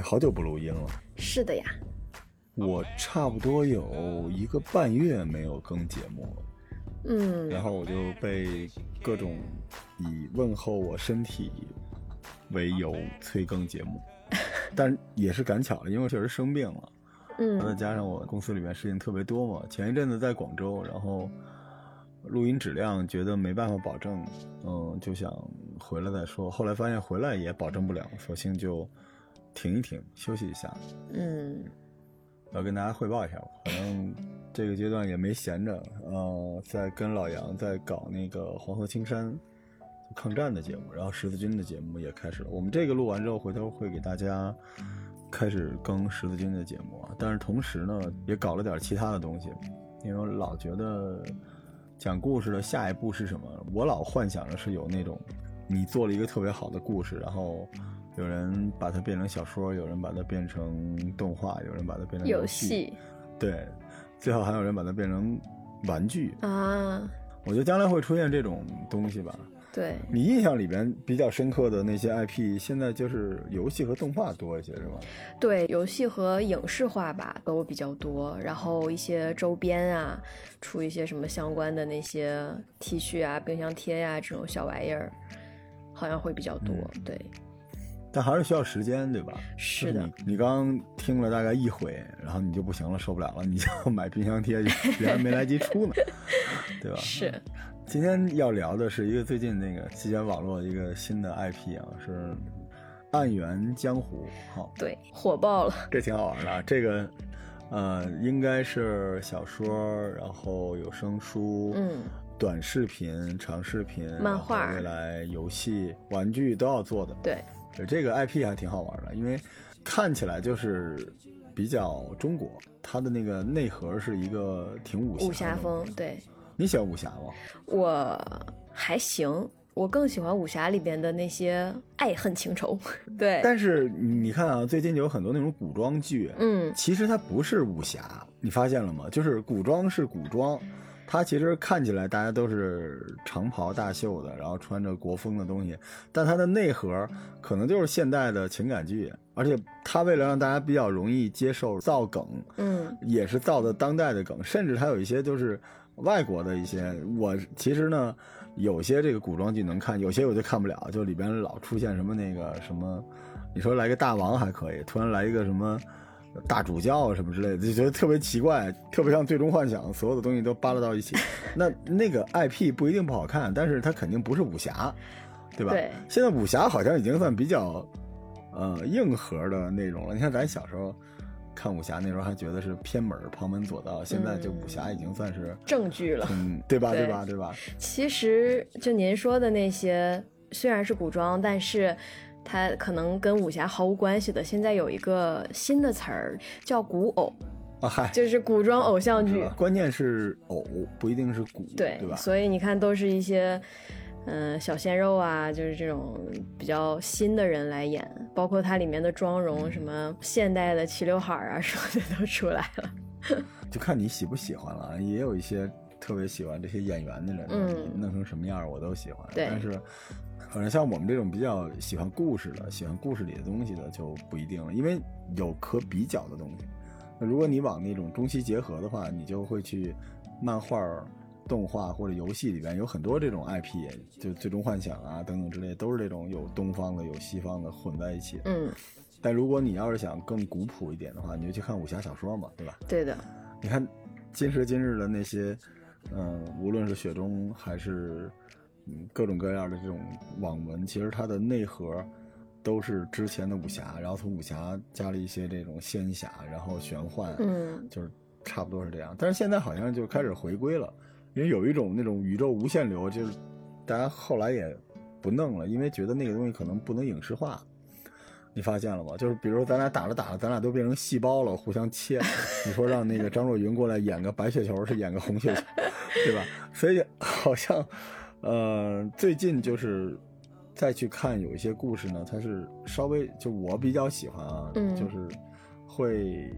哎，好久不录音了。是的呀，我差不多有一个半月没有更节目了，嗯，然后我就被各种以问候我身体为由催更节目，但也是赶巧了，因为确实生病了，嗯。再嗯加上我公司里面事情特别多嘛，前一阵子在广州，然后录音质量觉得没办法保证，嗯，就想回来再说，后来发现回来也保证不了，索性就停一停，休息一下。嗯要跟大家汇报一下吧，反正这个阶段也没闲着，呃，在跟老杨在搞那个黄河青山抗战的节目，然后十字军的节目也开始了。我们这个录完之后，回头会给大家开始更十字军的节目啊。但是同时呢，也搞了点其他的东西，因为我老觉得讲故事的下一步是什么，我老幻想着是有那种你做了一个特别好的故事，然后。有人把它变成小说，有人把它变成动画，有人把它变成游戏，戏对，最好还有人把它变成玩具。啊，我觉得将来会出现这种东西吧。对，你印象里边比较深刻的那些 IP，现在就是游戏和动画多一些，是吗？对，游戏和影视化吧都比较多，然后一些周边啊，出一些什么相关的那些 T 恤啊、冰箱贴呀、这种小玩意儿，好像会比较多。嗯对，但还是需要时间，对吧？是的你，你刚听了大概一回，然后你就不行了，受不了了，你就 买冰箱贴，别人没来及出呢，对吧？是，今天要聊的是一个最近那个席卷网络一个新的 IP 啊，是《暗源江湖》。好，对，火爆了。这挺好玩的啊。这个，呃，应该是小说，然后有声书，嗯，短视频、长视频、漫画未来游戏、玩具都要做的。对这个 IP 还挺好玩的，因为看起来就是比较中国，它的那个内核是一个挺武侠武侠风。对你喜欢武侠吗？我还行，我更喜欢武侠里边的那些爱恨情仇。对，但是你看啊，最近就有很多那种古装剧，嗯，其实它不是武侠，你发现了吗？就是古装是古装，它其实看起来大家都是长袍大袖的，然后穿着国风的东西，但它的内核可能就是现代的情感剧，而且它为了让大家比较容易接受造梗，嗯，也是造的当代的梗，甚至还有一些就是外国的一些。我其实呢，有些这个古装剧能看，有些我就看不了，就里边老出现什么那个什么，你说来个大王还可以，突然来一个什么。大主教什么之类的，就觉得特别奇怪，特别像《最终幻想》，所有的东西都扒拉到一起。那那个 IP 不一定不好看，但是它肯定不是武侠，对吧？对现在武侠好像已经算比较，呃，硬核的内容了。你看咱小时候看武侠那时候还觉得是偏门旁门左道，现在就武侠已经算是正剧了。嗯，对吧？对对吧？对吧？其实就您说的那些，虽然是古装，但是它可能跟武侠毫无关系的。现在有一个新的词儿叫古偶，啊，嗨，就是古装偶像剧。关键是偶不一定是古，对，对吧？所以你看，都是一些嗯、小鲜肉啊，就是这种比较新的人来演，包括它里面的妆容，什么现代的齐刘海啊什么的都出来了。就看你喜不喜欢了。也有一些特别喜欢这些演员的人，嗯弄成什么样我都喜欢。对但是反正像我们这种比较喜欢故事的、喜欢故事里的东西的就不一定了，因为有可比较的东西。那如果你往那种中西结合的话，你就会去漫画、动画或者游戏里边有很多这种 IP，就《最终幻想》啊等等之类，都是这种有东方的、有西方的混在一起的。嗯，但如果你要是想更古朴一点的话，你就去看武侠小说嘛，对吧？对的，你看今时今日的那些，嗯、无论是雪中还是嗯各种各样的这种网文，其实它的内核都是之前的武侠，然后从武侠加了一些这种仙侠，然后玄幻，嗯，就是差不多是这样。但是现在好像就开始回归了，因为有一种那种宇宙无限流，就是大家后来也不弄了，因为觉得那个东西可能不能影视化。你发现了吗？就是比如说咱俩打着打着，咱俩都变成细胞了，互相切。你说让那个张若昀过来演个白血球，是演个红血球，对吧？所以好像，呃，最近就是再去看有一些故事呢，它是稍微就我比较喜欢啊，嗯就是会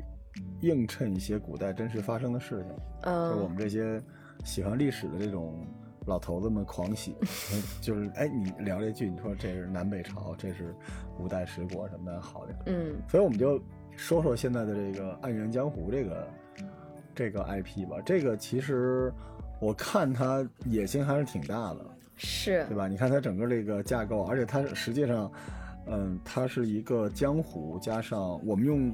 映衬一些古代真实发生的事情。就我嗯们这些喜欢历史的这种老头子们狂喜，就是哎，你聊这句，你说这是南北朝，这是五代十国什么的，好点。嗯所以我们就说说现在的这个《暗源江湖》这个这个 IP 吧。这个其实我看它野心还是挺大的，是对吧？你看它整个这个架构，而且它实际上，嗯，它是一个江湖加上我们用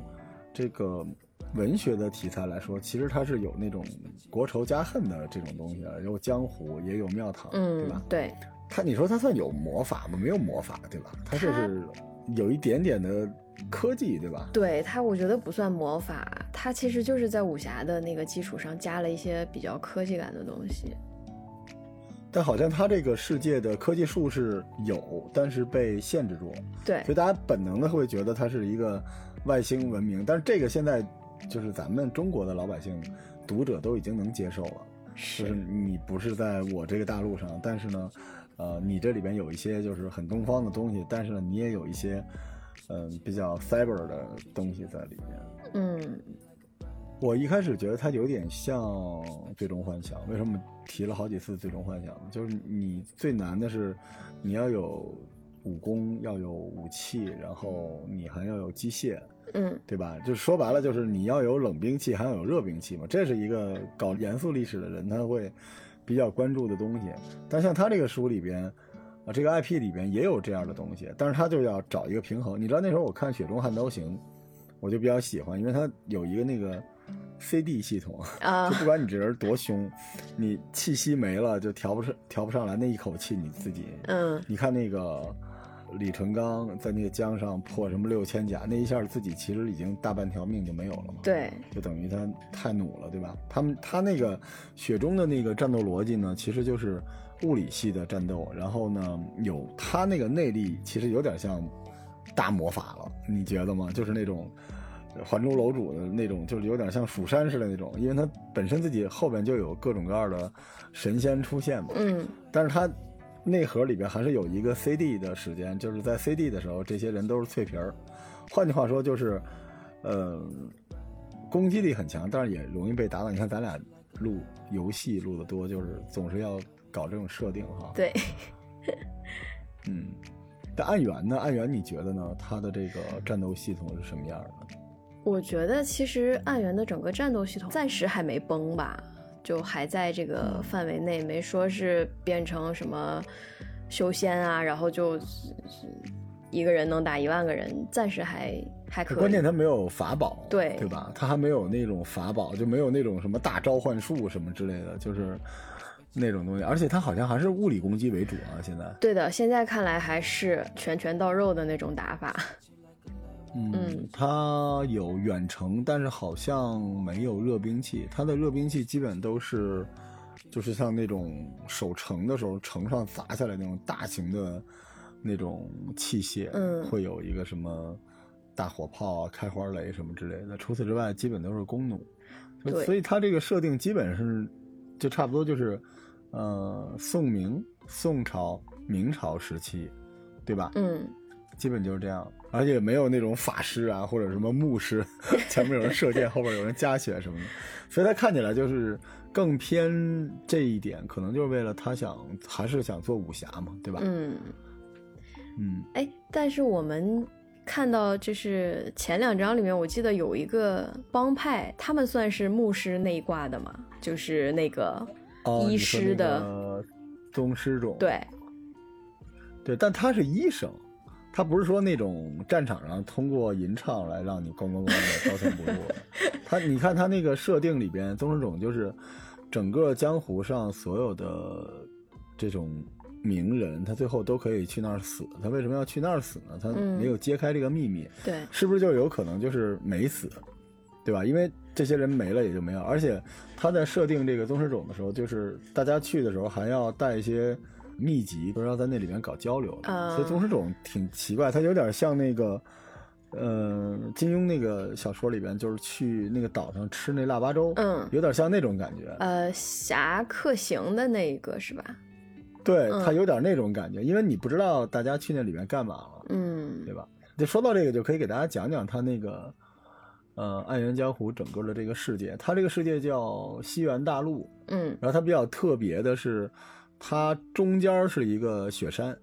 这个文学的题材来说，其实它是有那种国仇家恨的这种东西的，有江湖也有庙堂，对嗯吧？对它你说它算有魔法吗？没有魔法，对吧？它就是有一点点的科技，对吧？对，它我觉得不算魔法，它其实就是在武侠的那个基础上加了一些比较科技感的东西。但好像它这个世界的科技术是有，但是被限制住了，对所以大家本能的会觉得它是一个外星文明。但是这个现在就是咱们中国的老百姓、读者都已经能接受了，就是是你不是在我这个大陆上，但是呢，呃，你这里边有一些就是很东方的东西，但是呢，你也有一些嗯、比较 cyber 的东西在里面。嗯我一开始觉得它有点像《最终幻想》，为什么提了好几次《最终幻想》呢？就是你最难的是你要有武功，要有武器，然后你还要有机械，嗯对吧？就是说白了，就是你要有冷兵器，还要有热兵器嘛。这是一个搞严肃历史的人他会比较关注的东西。但像他这个书里边，啊，这个 IP 里边也有这样的东西，但是他就要找一个平衡。你知道那时候我看《雪中悍刀行》，我就比较喜欢，因为它有一个那个 CD 系统，啊就不管你这人多凶，你气息没了就调不上调不上来，那一口气你自己嗯你看那个李淳罡在那个江上破什么六千甲，那一下自己其实已经大半条命就没有了嘛。，对就等于他太努了，对吧？他们他那个雪中的那个战斗逻辑呢，其实就是物理系的战斗，然后呢有他那个内力，其实有点像大魔法了，你觉得吗？就是那种。还珠楼主的那种，就是有点像蜀山似的那种，因为他本身自己后边就有各种各样的神仙出现嘛，嗯但是它内核里边还是有一个 CD 的时间，就是在 CD 的时候，这些人都是脆皮儿。换句话说，就是，呃，攻击力很强，但是也容易被打倒。你看咱俩录游戏录的多，就是总是要搞这种设定哈。对，嗯。但暗元呢？暗元你觉得呢？它的这个战斗系统是什么样的？我觉得其实暗元的整个战斗系统暂时还没崩吧，就还在这个范围内，没说是变成什么修仙啊，然后就一个人能打一万个人，暂时还还可以。关键他没有法宝，对对吧？他还没有那种法宝，就没有那种什么大召唤术什么之类的，就是那种东西。而且他好像还是物理攻击为主啊，现在。对的，现在看来还是拳拳到肉的那种打法。嗯嗯，它有远程，但是好像没有热兵器。它的热兵器基本都是，就是像那种守城的时候，城上砸下来那种大型的那种器械，嗯会有一个什么大火炮啊、开花雷什么之类的。除此之外，基本都是弓弩。所以它这个设定基本是，就差不多就是，呃，宋明、宋朝、明朝时期，对吧？嗯，基本就是这样，而且没有那种法师啊，或者什么牧师，前面有人射箭，后边有人加血什么的，所以他看起来就是更偏这一点，可能就是为了他想还是想做武侠嘛，对吧？嗯，嗯。哎，但是我们看到就是前两章里面，我记得有一个帮派，他们算是牧师那一挂的嘛，就是那个哦，医师的，个宗师种，对，对，但他是医生，他不是说那种战场上通过吟唱来让你咣咣咣的高声不入的。他你看他那个设定里边，宗师种就是整个江湖上所有的这种名人，他最后都可以去那儿死。他为什么要去那儿死呢？他嗯没有揭开这个秘密，对，是不是就有可能就是没死，对吧？因为这些人没了也就没有，而且他在设定这个宗师种的时候，就是大家去的时候还要带一些秘籍，不是要在那里面搞交流的。啊所以宗师种挺奇怪，它有点像那个，呃，金庸那个小说里边，就是去那个岛上吃那腊八粥，嗯有点像那种感觉。呃，侠客行的那一个是吧？对，嗯它有点那种感觉，因为你不知道大家去那里面干嘛了。嗯对吧？就说到这个，就可以给大家讲讲他那个，呃，暗源江湖整个的这个世界。它这个世界叫西元大陆，嗯然后它比较特别的是，它中间是一个雪山，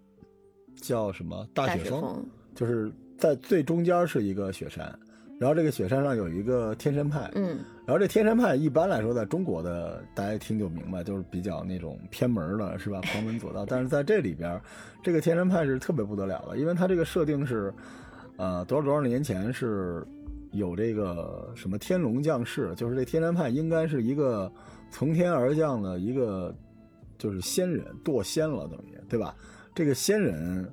叫什么？大大雪峰，峰，就是在最中间是一个雪山，然后这个雪山上有一个天山派，嗯。然后这天山派一般来说，在中国的大家一听就明白，就是比较那种偏门的，是吧？旁门左道。但是在这里边，这个天山派是特别不得了的，因为它这个设定是，呃，多少多少年前是有这个什么天龙降世，就是这天山派应该是一个从天而降的一个就是仙人堕仙了，等于对吧？这个仙人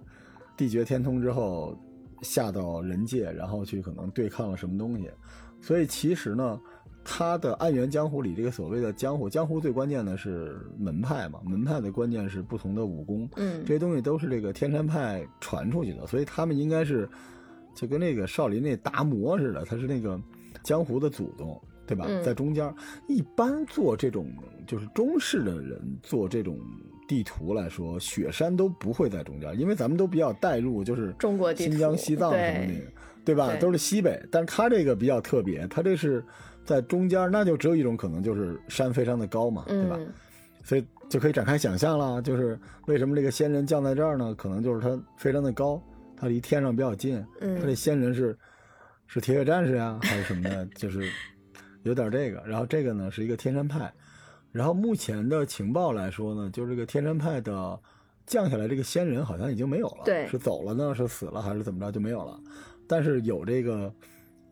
地绝天通之后下到人界，然后去可能对抗了什么东西，所以其实呢。他的暗源江湖里，这个所谓的江湖，江湖最关键的是门派嘛，门派的关键是不同的武功，嗯这些东西都是这个天山派传出去的，所以他们应该是就跟那个少林那达摩似的，他是那个江湖的祖宗，对吧？嗯在中间，一般做这种就是中式的人做这种地图来说，雪山都不会在中间，因为咱们都比较带入，就是中国新疆、西藏什么对的，对吧？都是西北，但是他这个比较特别，他这是在中间，那就只有一种可能，就是山非常的高嘛，对吧？嗯所以就可以展开想象了，就是为什么这个仙人降在这儿呢？可能就是它非常的高，它离天上比较近。嗯它这仙人是是铁血战士呀，还是什么的？就是有点这个。然后这个呢是一个天山派，然后目前的情报来说呢，就是这个天山派的降下来这个仙人好像已经没有了，对是走了呢，是死了还是怎么着就没有了？但是有这个。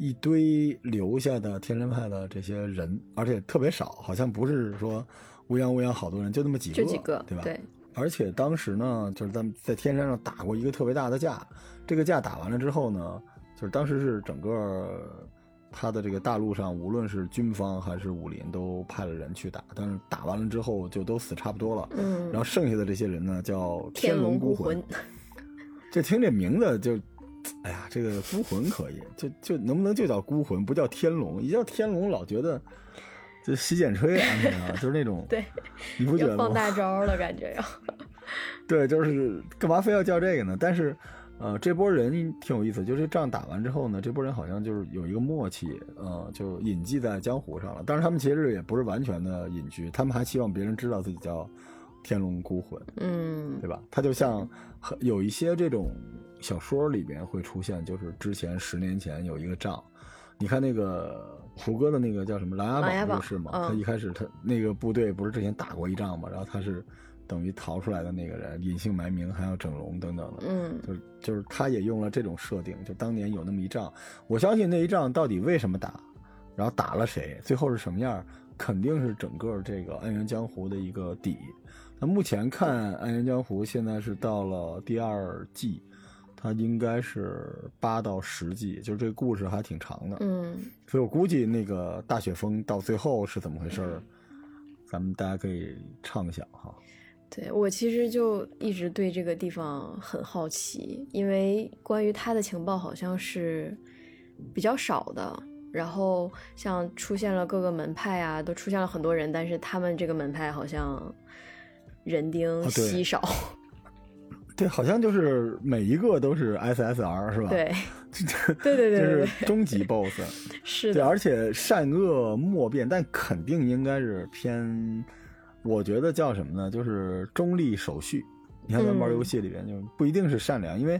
一堆留下的天山派的这些人，而且特别少，好像不是说乌泱乌泱好多人，就那么几个，就几个，对吧？对，而且当时呢，就是咱们在天山上打过一个特别大的架，这个架打完了之后呢，就是当时是整个他的这个大陆上，无论是军方还是武林，都派了人去打，但是打完了之后就都死差不多了。嗯然后剩下的这些人呢，叫天龙孤魂。这 听这名字就，哎呀，这个孤魂可以，就就能不能就叫孤魂，不叫天龙？一叫天龙，老觉得就洗剪吹啊，就是那种，对，你不觉得吗？放大招了，感觉要。对，就是干嘛非要叫这个呢？但是，呃，这波人挺有意思，就是这仗打完之后呢，这波人好像就是有一个默契，呃，就隐迹在江湖上了。但是他们其实也不是完全的隐居，他们还希望别人知道自己叫天龙孤魂，嗯对吧？他就像有一些这种小说里边会出现，就是之前十年前有一个仗，你看那个胡歌的那个叫什么《琅琊榜》琅琊榜就是嘛，嗯他一开始他那个部队不是之前打过一仗嘛，然后他是等于逃出来的那个人，隐姓埋名，还要整容等等的，嗯就是就是他也用了这种设定，就当年有那么一仗，我相信那一仗到底为什么打，然后打了谁，最后是什么样，肯定是整个这个《暗源江湖》的一个底。那目前看《暗源江湖》现在是到了第二季，它应该是八到十季，就是这个故事还挺长的，嗯所以我估计那个大雪峰到最后是怎么回事儿，咱们大家可以畅想哈。对我其实就一直对这个地方很好奇，因为关于他的情报好像是比较少的。然后像出现了各个门派啊，都出现了很多人，但是他们这个门派好像人丁稀少。对，好像就是每一个都是 SSR 是吧？对，对对对就对对，是终极 BOSS。是的，而且善恶莫辨，但肯定应该是偏，我觉得叫什么呢？就是中立守序。你看咱玩嗯游戏里边，就不一定是善良，因为，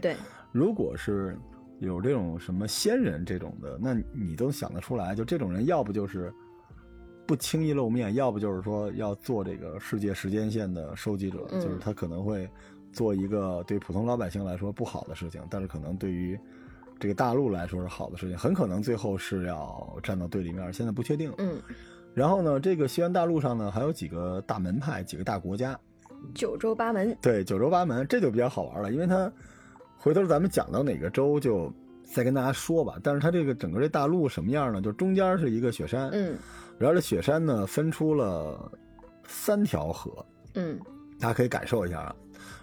如果是有这种什么仙人这种的，那你都想得出来，就这种人，要不就是不轻易露面，要不就是说要做这个世界时间线的收集者，嗯就是他可能会做一个对普通老百姓来说不好的事情，但是可能对于这个大陆来说是好的事情，很可能最后是要站到对立面，现在不确定。嗯，然后呢，这个西安大陆上呢还有几个大门派，几个大国家，九州八门，对，九州八门，这就比较好玩了，因为它回头咱们讲到哪个州就再跟大家说吧。但是它这个整个这大陆什么样呢？就中间是一个雪山，嗯然后这雪山呢分出了三条河，嗯大家可以感受一下啊。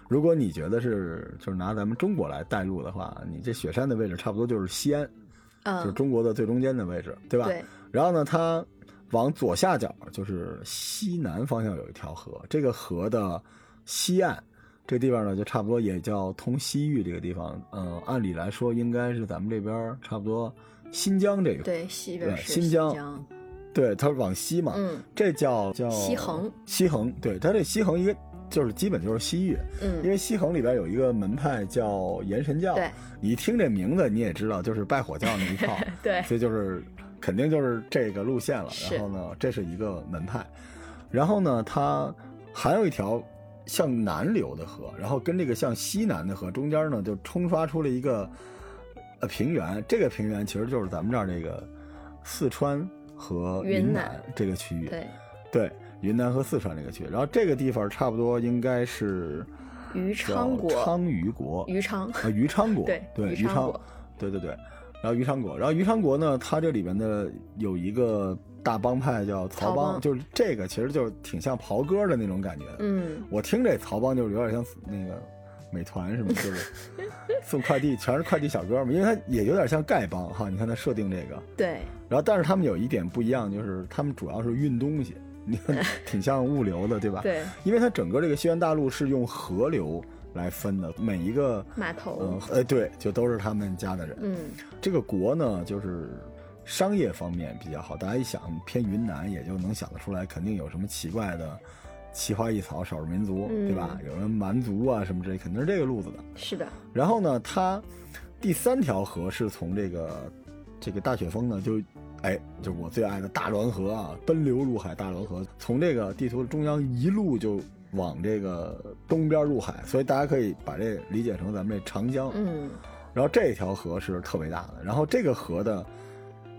如果你觉得是就是拿咱们中国来代入的话，你这雪山的位置差不多就是西安，就是嗯，中国的最中间的位置，对吧？对，然后呢，它往左下角就是西南方向有一条河，这个河的西岸这地方呢，就差不多也叫通西域这个地方。嗯，按理来说应该是咱们这边差不多新疆这个，对，西边是新疆疆，对，它是往西嘛，嗯这叫叫西横，西横，对，它这西横一个就是基本就是西域，因嗯，为西横里边有一个门派叫炎神教，对。你一听这名字你也知道就是拜火教那一套，对，所以就是肯定就是这个路线了。然后呢，这是一个门派，然后呢，它还有一条向南流的河，然后跟这个向西南的河中间呢，就冲刷出了一个呃平原。这个平原其实就是咱们这儿这个四川和云云南。南这个区域，对，对，云南和四川这个区域。然后这个地方差不多应该是余叫昌国，昌余国，余昌，啊，余昌国，对对，余昌。对对对，然后余昌国，然后余昌国呢，他这里边的有一个大帮派叫曹曹帮就是这个其实就是挺像袍哥的那种感觉。嗯，我听这曹帮就是有点像那个美团什么，就是 送快递全是快递小哥嘛，因为他也有点像丐帮哈。你看他设定这个，对，然后但是他们有一点不一样，就是他们主要是运东西，你看 挺像物流的，对吧？对，因为它整个这个西元大陆是用河流来分的，每一个码头嗯，，呃，对，就都是他们家的人。嗯，这个国呢，就是商业方面比较好，大家一想偏云南，也就能想得出来，肯定有什么奇怪的奇花异草、少数民族，嗯对吧？有人蛮族啊什么之类，肯定是这个路子的。是的，然后呢，它第三条河是从这个这个大雪峰呢，就哎，就我最爱的大滦河啊，奔流入海，大滦河从这个地图的中央一路就往这个东边入海，所以大家可以把这理解成咱们这长江。嗯，然后这条河是特别大的，然后这个河的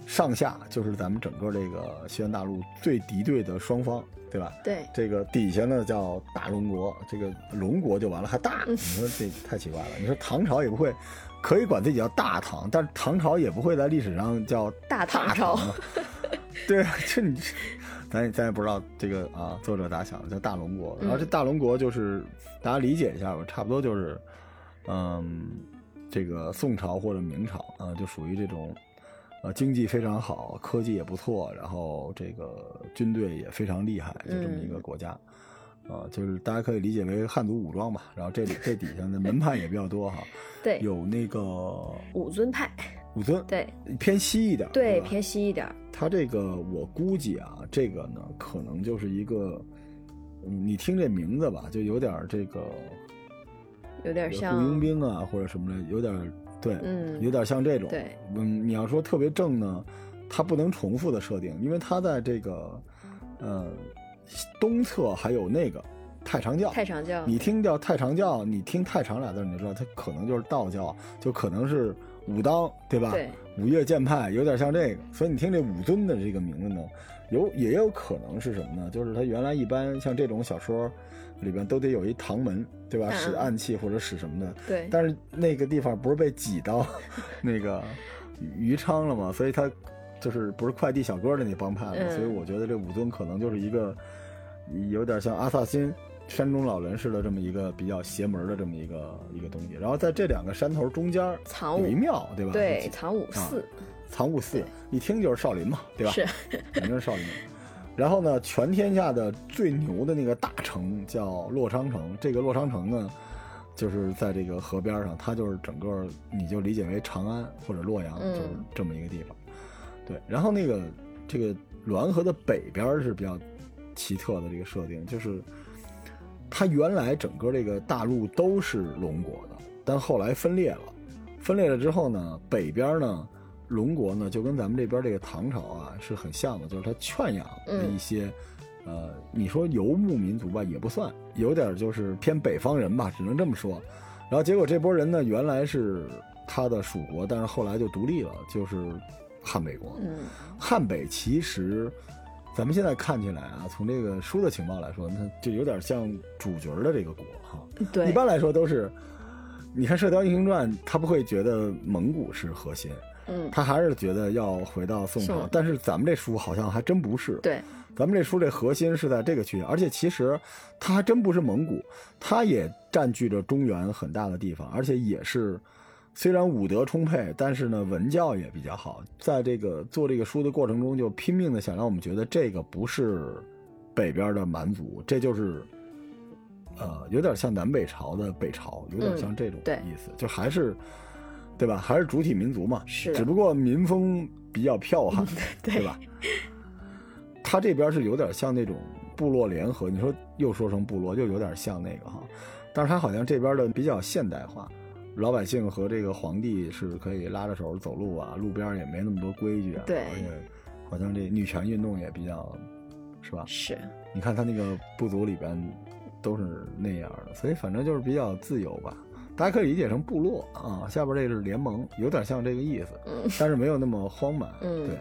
上下就是咱们整个这个西元大陆最敌对的双方，对吧？对，这个底下呢叫大龙国，这个龙国就完了，还大，嗯你说这太奇怪了。你说唐朝也不会，可以管自己叫大唐，但是唐朝也不会在历史上叫大唐唐朝啊。对啊，这你 咱也咱也不知道这个啊，作者咋想的，叫大龙国。然后这大龙国就是大家理解一下吧，差不多就是，嗯，这个宋朝或者明朝啊，就属于这种。呃，经济非常好，科技也不错，然后这个军队也非常厉害，就这么一个国家。啊，就是大家可以理解为汉族武装吧。然后这里这底下的门派也比较多哈，对，有那个武尊派，武尊，对，偏西一点，对，吧？偏西一点儿，他这个我估计啊，这个呢可能就是一个，嗯，你听这名字吧，就有点这个有点像雇，佣兵啊或者什么的，有点对，嗯。有点像这种。对，嗯，你要说特别正呢，它不能重复的设定，因为它在这个呃东侧还有那个太常教。太常教，你听叫太常教，你听太常俩字，你就知道它可能就是道教，就可能是武当，对吧？对，五岳剑派有点像这个，所以你听这武尊的这个名字呢，有也有可能是什么呢？就是他原来一般像这种小说里边都得有一唐门，对吧？嗯使暗器或者使什么的，对，但是那个地方不是被挤到 那个余昌了吗？所以他就是不是快递小哥的那帮派了，嗯所以我觉得这武尊可能就是一个有点像阿萨辛。山中老人似的这么一个比较邪门的这么一个一个东西，然后在这两个山头中间藏武庙，对吧？对，藏武寺，藏武寺，一听就是少林嘛，对吧？是，肯定是少林。然后呢，全天下的最牛的那个大城叫洛昌城，这个洛昌城呢，就是在这个河边上，它就是整个你就理解为长安或者洛阳，嗯就是这么一个地方。对，然后那个这个滦河的北边是比较奇特的这个设定，就是它原来整个这个大陆都是龙国的，但后来分裂了。分裂了之后呢，北边呢，龙国呢就跟咱们这边这个唐朝啊是很像的，就是它圈养的一些，呃，你说游牧民族吧也不算，有点就是偏北方人吧，只能这么说。然后结果这波人呢，原来是他的属国，但是后来就独立了，就是汉北国。嗯，汉北其实，咱们现在看起来啊，从这个书的情报来说，它就有点像主角的这个国哈。对，一般来说都是，你看《射雕英雄传》，他不会觉得蒙古是核心，嗯，他还是觉得要回到宋朝。但是咱们这书好像还真不是，对，咱们这书这核心是在这个区域，而且其实它还真不是蒙古，它也占据着中原很大的地方，而且也是虽然武德充沛，但是呢文教也比较好。在这个做这个书的过程中，就拼命的想让我们觉得这个不是北边的蛮族，这就是。呃，有点像南北朝的北朝，有点像这种意思，就还是，对吧？还是主体民族嘛，是只不过民风比较剽悍，对对吧？他这边是有点像那种部落联合，你说又说成部落，又有点像那个哈，但是他好像这边的比较现代化，老百姓和这个皇帝是可以拉着手走路啊，路边也没那么多规矩啊，对而且好像这女权运动也比较，是吧？是，你看他那个部族里边都是那样的，所以反正就是比较自由吧。大家可以理解成部落啊，下边这是联盟，有点像这个意思，嗯但是没有那么荒蛮。嗯对。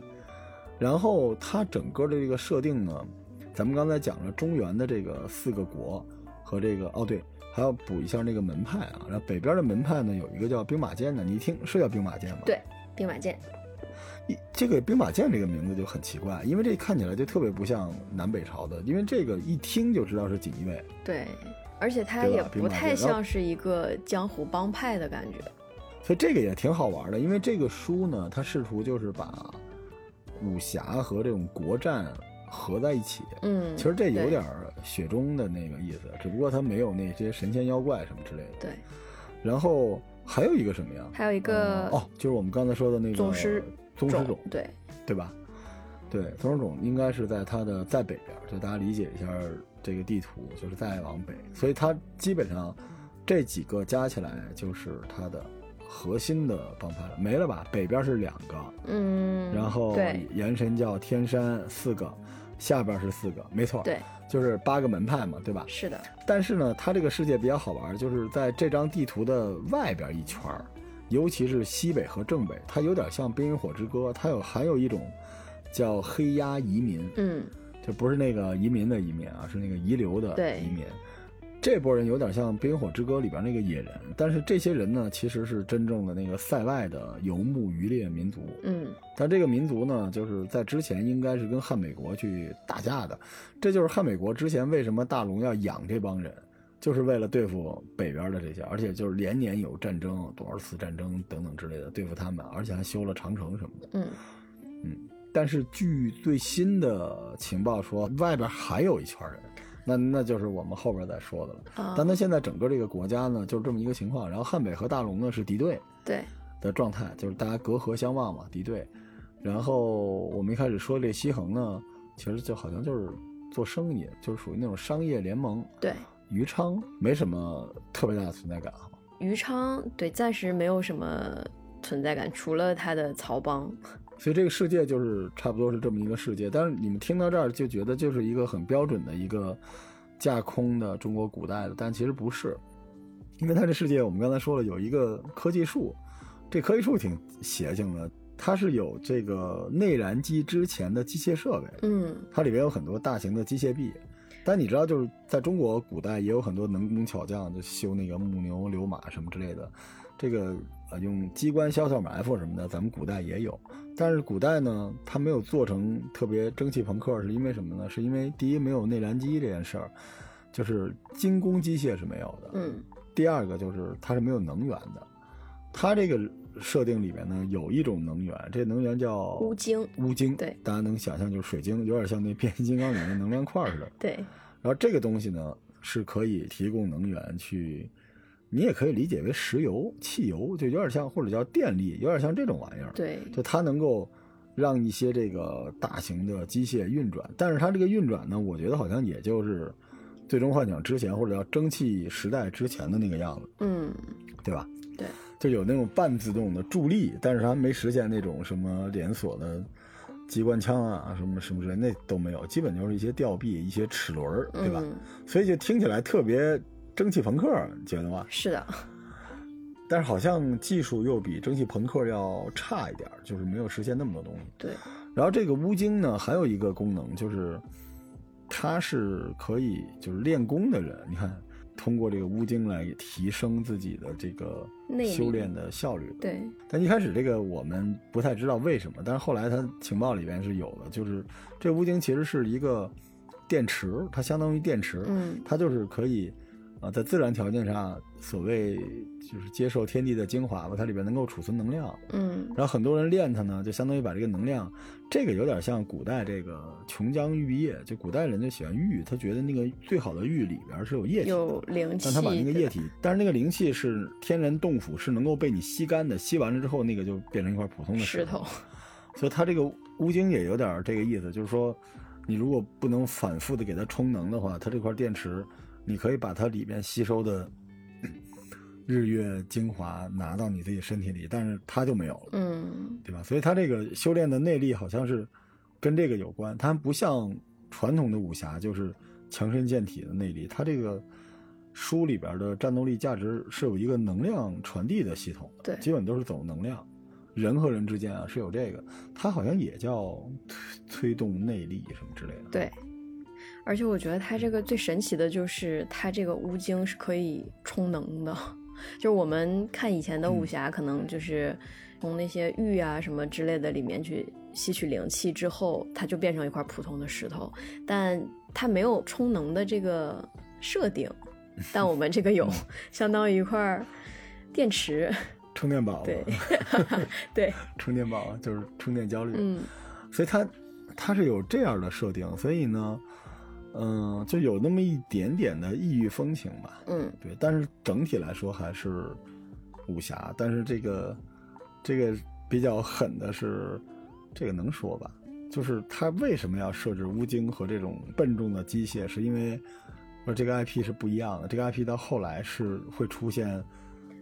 然后它整个的这个设定呢，咱们刚才讲了中原的这个四个国和这个哦对，还要补一下那个门派啊。然后北边的门派呢有一个叫兵马剑的，你一听是叫兵马剑吗？对，兵马剑，一这个兵马剑这个名字就很奇怪，因为这看起来就特别不像南北朝的，因为这个一听就知道是锦衣卫。对，而且它也不太像是一个江湖帮派的感觉。所以这个也挺好玩的，因为这个书呢，它试图就是把武侠和这种国战合在一起。嗯，其实这有点儿雪中的那个意思，只不过它没有那些神仙妖怪什么之类的。对，然后还有一个什么呀？还有一个呃哦，就是我们刚才说的那个宗师种宗师种，对，对吧？对，宗师种应该是在它的在北边儿，就大家理解一下这个地图，就是再往北，所以它基本上这几个加起来就是它的核心的帮派了，没了吧？北边是两个，嗯，然后对元神教天山四个，下边是四个，没错，，对，就是八个门派嘛，对吧？是的，但是呢，它这个世界比较好玩，就是在这张地图的外边一圈儿，尤其是西北和正北，它有点像《冰与火之歌》，它有还有一种叫黑鸦移民，嗯，就不是那个移民的移民啊，是那个遗留的移民。这波人有点像《冰与火之歌》里边那个野人，但是这些人呢，其实是真正的那个塞外的游牧渔猎民族。嗯，但这个民族呢，就是在之前应该是跟汉美国去打架的，这就是汉美国之前为什么大龙要养这帮人，就是为了对付北边的这些，而且就是连年有战争，多少次战争等等之类的对付他们，而且还修了长城什么的。嗯嗯，但是据最新的情报说，外边还有一圈人，那那就是我们后边再说的了。啊，但他现在整个这个国家呢，就是这么一个情况。然后汉北和大龙呢是敌对，对，的状态，就是大家隔河相望嘛，敌对。然后我们一开始说这西衡呢，其实就好像就是做生意，就是属于那种商业联盟。对，余昌没什么特别大的存在感啊。余昌对暂时没有什么存在感，除了他的曹帮。所以这个世界就是差不多是这么一个世界。但是你们听到这儿就觉得就是一个很标准的一个架空的中国古代的，但其实不是，因为它这世界我们刚才说了有一个科技树，这科技树挺邪性的，它是有这个内燃机之前的机械设备，嗯，它里边有很多大型的机械臂。但你知道，就是在中国古代也有很多能工巧匠，就修那个木牛流马什么之类的。这个呃，用机关消消埋伏什么的，咱们古代也有。但是古代呢，它没有做成特别蒸汽朋克，是因为什么呢？是因为第一没有内燃机这件事儿，就是精工机械是没有的。嗯，第二个就是它是没有能源的。它这个设定里面呢，有一种能源，这能源叫乌晶，乌晶，对大家能想象就是水晶，有点像那变形金刚里面的能量块似的。对，然后这个东西呢，是可以提供能源去，你也可以理解为石油、汽油，就有点像或者叫电力，有点像这种玩意儿。对，就它能够让一些这个大型的机械运转，但是它这个运转呢，我觉得好像也就是《最终幻想》之前或者叫蒸汽时代之前的那个样子，嗯，对吧？对，就有那种半自动的助力，但是它没实现那种什么连锁的机关枪啊，什么什么之类，那都没有，基本就是一些吊臂、一些齿轮，对吧？嗯所以就听起来特别蒸汽朋克，你觉得吗？是的，但是好像技术又比蒸汽朋克要差一点，就是没有实现那么多东西。对，然后这个乌晶呢，还有一个功能就是，它是可以就是练功的人，你看通过这个乌晶来提升自己的这个修炼的效率的。对，但一开始这个我们不太知道为什么，但是后来它情报里边是有的，就是这乌晶其实是一个电池，它相当于电池，嗯它就是可以啊、在自然条件下，所谓就是接受天地的精华吧，它里边能够储存能量。嗯然后很多人练它呢，就相当于把这个能量，这个有点像古代这个琼浆玉液，就古代人就喜欢玉，他觉得那个最好的玉里边是有液体，有灵气，但他把那个液体，但是那个灵气是天然洞府，是能够被你吸干的，吸完了之后那个就变成一块普通的石头头，，所以它这个乌晶也有点这个意思，就是说，你如果不能反复的给它充能的话，它这块电池，你可以把它里面吸收的日月精华拿到你自己身体里，但是它就没有了，嗯对吧？所以它这个修炼的内力好像是跟这个有关，它不像传统的武侠就是强身健体的内力，它这个书里边的战斗力价值是有一个能量传递的系统，对基本都是走能量。人和人之间啊是有这个，它好像也叫推推动内力什么之类的。对。而且我觉得它这个最神奇的就是它这个乌精是可以充能的，就是我们看以前的武侠，可能就是从那些玉啊什么之类的里面去吸取灵气之后，它就变成一块普通的石头，但它没有充能的这个设定，但我们这个有，相当于一块电池。充电宝，对，对，充电宝就是充电焦虑，嗯。所以它它是有这样的设定，所以呢，嗯、就有那么一点点的异域风情吧。嗯对，但是整体来说还是武侠。但是这个这个比较狠的是，这个能说吧？就是他为什么要设置乌精和这种笨重的机械？是因为说这个 IP 是不一样的，这个 IP 到后来是会出现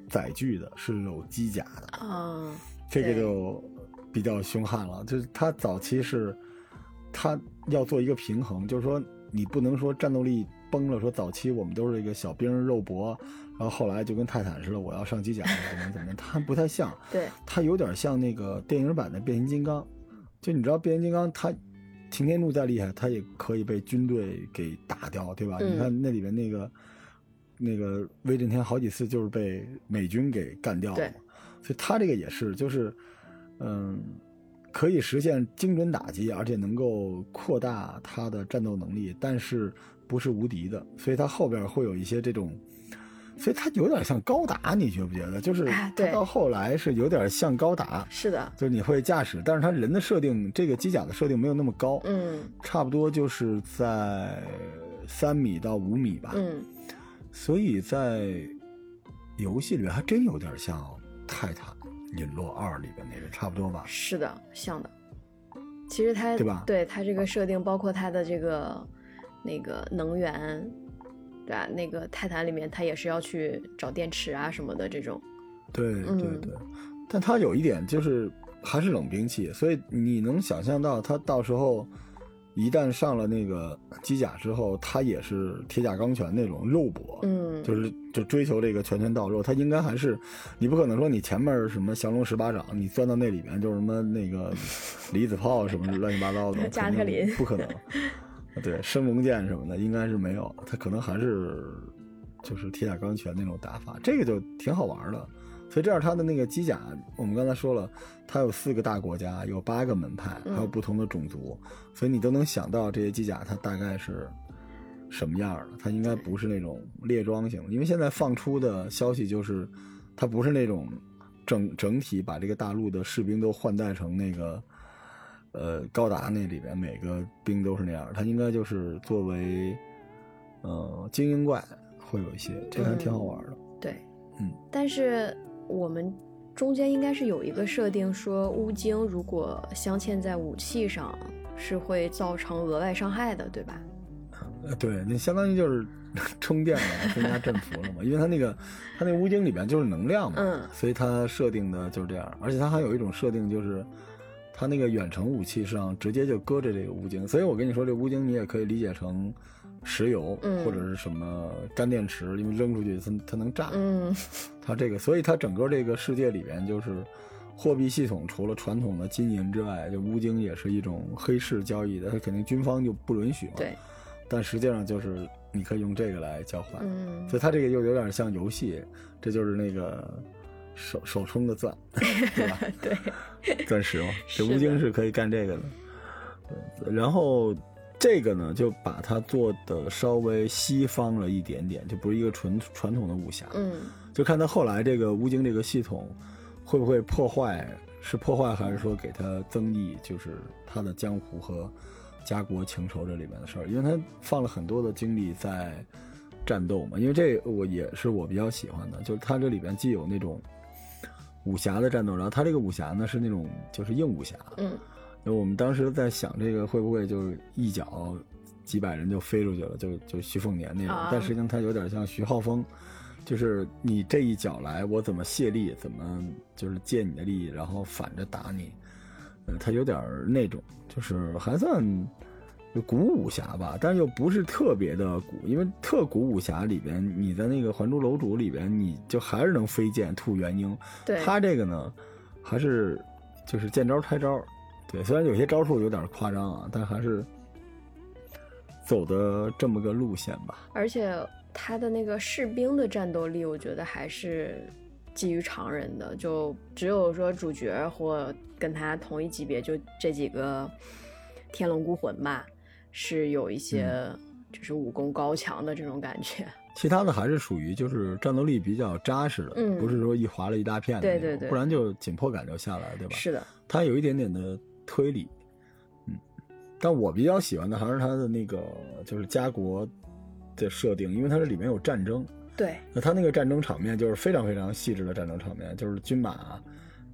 载具的，是有机甲的。啊，这个就比较凶悍了。就是他早期是，他要做一个平衡，就是说你不能说战斗力崩了，说早期我们都是一个小兵肉搏，然后后来就跟泰坦似的，我要上机甲了，怎么怎么样，他不太像，对，他有点像那个电影版的变形金刚。就你知道变形金刚，它擎天柱再厉害，他也可以被军队给打掉，对吧？嗯你看那里面那个那个威震天好几次就是被美军给干掉了嘛，所以他这个也是，就是嗯，可以实现精准打击，而且能够扩大它的战斗能力，但是不是无敌的，所以它后边会有一些这种。所以它有点像高达，你觉不觉得？就是他哎对到后来是有点像高达，是的，就是你会驾驶，但是它人的设定，这个机甲的设定没有那么高，嗯差不多就是在三米到五米吧。嗯，所以在游戏里面还真有点像《泰坦陨落二》里边那个，差不多吧？是的，像的。其实它对吧对它这个设定，包括它的这个那个能源，对吧？那个泰坦里面，它也是要去找电池啊什么的这种。对对嗯对，但它有一点就是还是冷兵器，所以你能想象到它到时候一旦上了那个机甲之后，他也是铁甲钢拳那种肉搏，嗯，就是就追求这个拳拳到肉，他应该还是你不可能说你前面什么降龙十八掌，你钻到那里面就是什么那个 离子炮什么乱七八糟的，加特林不可能。对，升龙剑什么的应该是没有，他可能还是就是铁甲钢拳那种打法，这个就挺好玩的。所以这样它的那个机甲，我们刚才说了，它有四个大国家，有八个门派，还有嗯不同的种族，所以你都能想到这些机甲它大概是什么样的。它应该不是那种列装型的，因为现在放出的消息就是，它不是那种整整体把这个大陆的士兵都换代成那个，呃，高达那里边每个兵都是那样，它应该就是作为，呃，精英怪会有一些，这还挺好玩的。对，嗯，但是我们中间应该是有一个设定，说乌晶如果镶嵌在武器上，是会造成额外伤害的，对吧？呃，对，那相当于就是 充电了，增加振幅了嘛。因为它那个，它那乌晶里边就是能量嘛，嗯所以它设定的就是这样。而且它还有一种设定，就是它那个远程武器上直接就搁着这个乌晶。所以我跟你说，这乌晶你也可以理解成石油、嗯或者是什么干电池，因为扔出去它它能炸。嗯 它这个，所以它整个这个世界里边就是货币系统，除了传统的金银之外，就乌晶也是一种黑市交易的，它肯定军方就不允许嘛。对，但实际上就是你可以用这个来交换，嗯所以它这个又有点像游戏，这就是那个手手充的钻，对吧？对，钻石嘛，这是的乌晶是可以干这个的。对然后这个呢，就把它做的稍微西方了一点点，就不是一个纯传统的武侠，嗯就看他后来这个乌晶这个系统会不会破坏，是破坏还是说给他增益，就是他的江湖和家国情仇这里面的事儿，因为他放了很多的精力在战斗嘛，因为这我也是我比较喜欢的，就是它这里边既有那种武侠的战斗，然后他这个武侠呢是那种就是硬武侠，嗯。我们当时在想这个会不会就是一脚几百人就飞出去了，就就徐凤年那种，啊。但实际上他有点像徐浩峰，就是你这一脚来，我怎么卸力，怎么就是借你的力，然后反着打你，呃，他有点那种，就是还算就古武侠吧，但是又不是特别的古，因为特古武侠里边，你在那个《还珠楼主》里边，你就还是能飞剑吐元婴，对，他这个呢，还是就是见招拆招，对，虽然有些招数有点夸张啊，但还是走的这么个路线吧。而且他的那个士兵的战斗力，我觉得还是基于常人的，就只有说主角或跟他同一级别，就这几个天龙孤魂吧，是有一些嗯就是武功高强的这种感觉。其他的还是属于就是战斗力比较扎实的，嗯不是说一划了一大片的那种，对对对不然就紧迫感就下来，对吧？是的，它有一点点的推理，嗯，但我比较喜欢的还是它的那个就是家国的设定，因为它这里面有战争，对，那他那个战争场面就是非常非常细致的战争场面，就是军马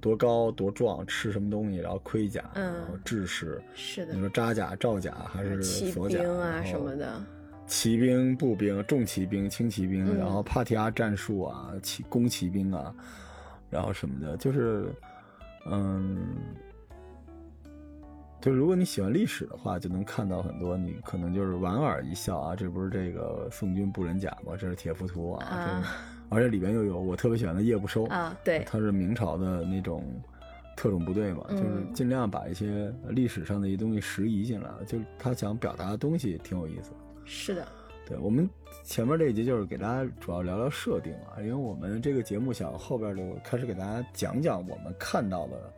多高多壮，吃什么东西，然后盔甲，嗯。然后制式，是的。你，说扎甲、罩甲还是骑锁甲兵啊什么的，骑兵、步兵、重骑兵、轻骑兵，嗯。然后帕提亚战术啊，骑弓骑兵啊，然后什么的，就是，嗯，就如果你喜欢历史的话，就能看到很多，你可能就是莞尔一笑啊，这不是这个宋军布人甲吗？这是铁浮屠啊，啊这是，而且里边又有我特别喜欢的叶不收啊对他是明朝的那种。特种部队嘛，就是嗯尽量把一些历史上的一些东西拾遗进来，就是他想表达的东西挺有意思。是的，对我们前面这一集就是给大家主要聊聊设定啊，因为我们这个节目想后边就开始给大家讲讲我们看到的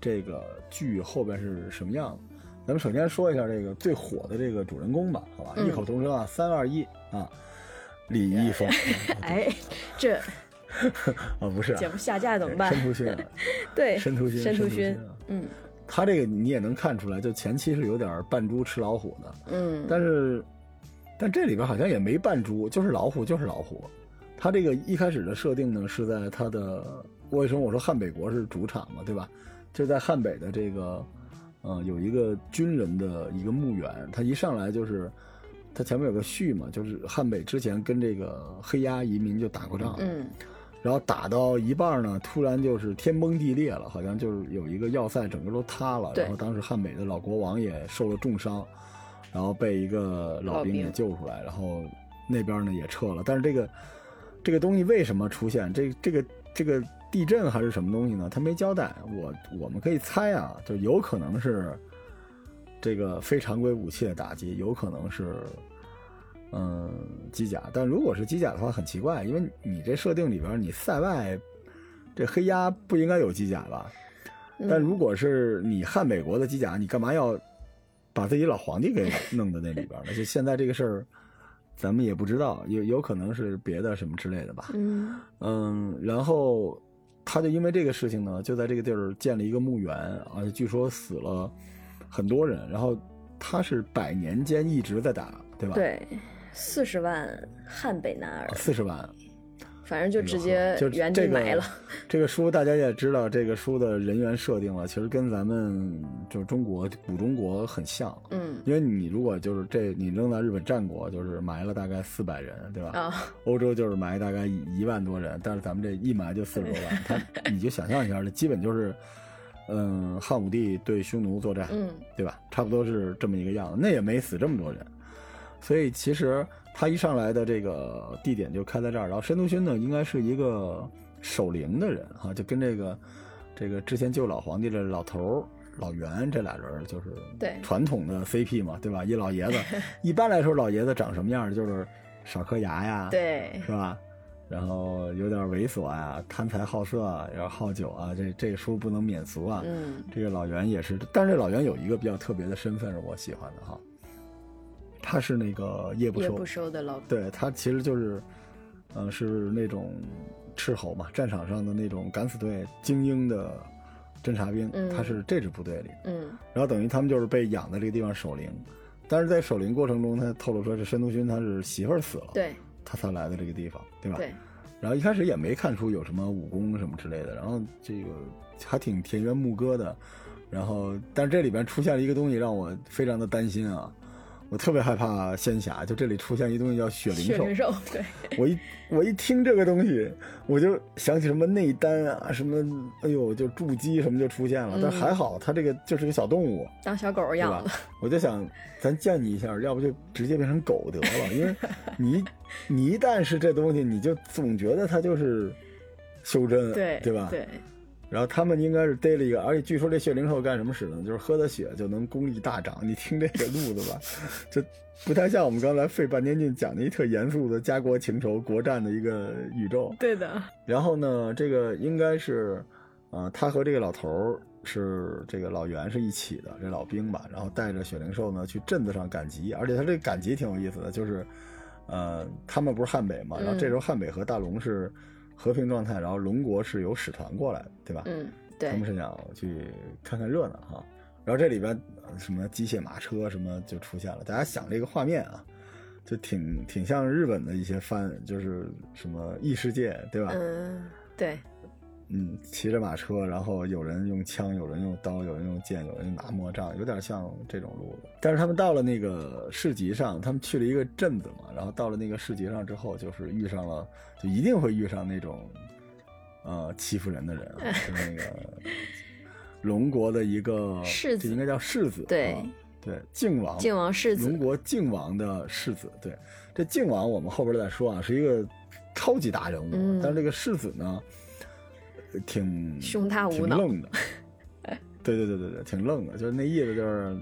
这个剧后边是什么样子。咱们首先说一下这个最火的这个主人公吧，好吧，嗯异口同声啊，三二一啊，李易峰，哎，这 啊不是啊节目下架怎么办申？屠勋啊，对，申屠勋，申屠勋嗯他这个你也能看出来，就前期是有点扮猪吃老虎的，嗯，但是，但这里边好像也没扮猪，就是老虎，就是老虎。他这个一开始的设定呢，是在他的为什么我说汉北国是主场嘛，对吧？就在汉北的这个，呃，有一个军人的一个墓园，他一上来就是，他前面有个序嘛，就是汉北之前跟这个黑鸦移民就打过仗，嗯然后打到一半呢，突然就是天崩地裂了，好像就是有一个要塞整个都塌了。对然后当时汉北的老国王也受了重伤，然后被一个老兵老兵给救出来，然后那边呢也撤了。但是这个这个东西为什么出现？这这个这个地震还是什么东西呢？他没交代。我我们可以猜啊，就有可能是这个非常规武器的打击，有可能是。嗯，机甲，但如果是机甲的话，很奇怪，因为你这设定里边，你塞外这黑鸭不应该有机甲吧？嗯但如果是你汉美国的机甲，你干嘛要把自己老皇帝给弄到那里边呢？就现在这个事儿，咱们也不知道，有有可能是别的什么之类的吧。嗯嗯，然后他就因为这个事情呢，就在这个地儿建了一个墓园，而且据说死了很多人。然后他是百年间一直在打，对吧？，对，四十万汉北男儿，四十万。反正就直接就原地埋了。这个书大家也知道，这个书的人员设定了，其实跟咱们就是中国古中国很像。嗯因为你如果就是这，你扔到日本战国，就是埋了大概四百人，对吧？啊，欧洲就是埋大概一一万多人，但是咱们这一埋就四十多万，他 你就想象一下，这基本就是，嗯，汉武帝对匈奴作战，嗯对吧？差不多是这么一个样子，那也没死这么多人，所以其实他一上来的这个地点就开在这儿，然后申屠勋呢，应该是一个守陵的人哈、就跟这个这个之前救老皇帝的老头儿老袁这俩人就是对传统的 CP 嘛，对吧？一老爷子，一般来说老爷子长什么样儿就是少颗牙呀，对是吧？然后有点猥琐啊，贪财好色啊，然后好酒啊，这这书不能免俗啊。嗯。这个老袁也是，但是这老袁有一个比较特别的身份是我喜欢的哈，他是那个夜不收，夜不收的老。对他其实就是，呃，是那种斥候嘛，战场上的那种敢死队精英的侦察兵，嗯他是这支部队里，嗯。然后等于他们就是被养在这个地方守灵，但是在守灵过程中，他透露说这申屠勋他是媳妇儿死了，对他才来的这个地方，对吧？对然后一开始也没看出有什么武功什么之类的，然后这个还挺田园牧歌的，然后，但这里边出现了一个东西，让我非常的担心啊！我特别害怕仙侠，就这里出现一东西叫雪灵兽。血灵兽，对，我一我一听这个东西，我就想起什么内丹啊，什么哎呦，就筑基什么就出现了。但还好，它这个就是个小动物，当小狗养了。我就想，咱见你一下，要不就直接变成狗得了，因为你 你一旦是这东西，你就总觉得它就是修真，对对吧？对。然后他们应该是逮了一个，而且据说这血灵兽干什么使呢？就是喝的血就能功力大涨。你听这个路子吧，就不太像我们刚才费半天劲讲的一特严肃的家国情仇、国战的一个宇宙。对的。然后呢，这个应该是，呃，他和这个老头儿是这个老袁是一起的，这老兵吧。然后带着血灵兽呢去镇子上赶集，而且他这赶集挺有意思的，就是，呃，他们不是汉北嘛，然后这时候汉北和大龙是。和平状态，然后龙国是有使团过来的，对吧？嗯，对。他们是想去看看热闹哈。然后这里边什么机械马车什么就出现了，大家想这个画面啊，就挺挺像日本的一些番，就是什么异世界，对吧？嗯，对。嗯，骑着马车，然后有人用枪，有人用刀，有人用剑，有人拿魔杖，有点像这种路子。但是他们到了那个市集上，他们去了一个镇子嘛，然后到了那个市集上之后，就是遇上了，就一定会遇上那种，呃，欺负人的人啊，就是那个 龙国的一个世子，应该叫世子，对对，靖王，靖王世子，龙国靖王的世子。对，这靖王我们后边再说啊，是一个超级大人物，但是这个世子呢？挺胸大无脑，愣的，对对对对对，挺愣的，就是那意思，就是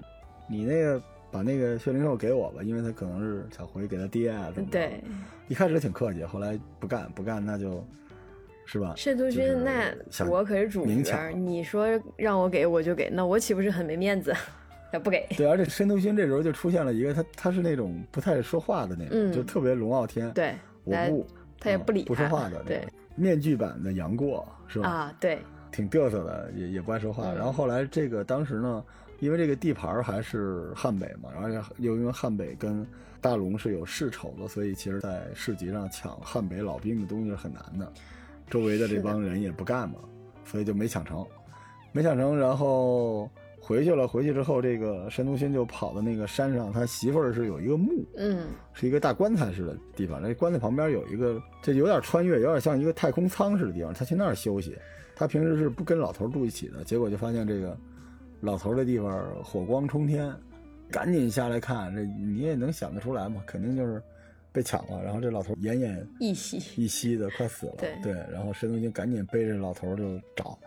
你那个把那个血灵兽给我吧，因为他可能是想回去给他爹啊，什么对，一开始挺客气，后来不干不干，那就，是吧？申屠勋，那我可是主角，你说让我给我就给，那我岂不是很没面子？他不给。对，而且申屠勋这时候就出现了一个，他他是那种不太说话的那种，就特别龙傲天，对，我不，他也不理不说话的，对。面具版的杨过是吧？啊，对，挺嘚瑟的，也也不爱说话。然后后来这个当时呢，因为这个地盘还是汉北嘛，而且又因为汉北跟大龙是有世仇的，所以其实在市集上抢汉北老兵的东西是很难的。周围的这帮人也不干嘛，所以就没抢成，没抢成，然后。回去了，回去之后，这个申屠勋就跑到那个山上，他媳妇儿是有一个墓，嗯，是一个大棺材似的地方。那棺材旁边有一个，这有点穿越，有点像一个太空舱似的地方。他去那儿休息。他平时是不跟老头住一起的，结果就发现这个老头的地方火光冲天，赶紧下来看。这你也能想得出来嘛？肯定就是被抢了。然后这老头奄奄一息，一息的快死了。对对，然后申屠勋赶紧背着老头就找，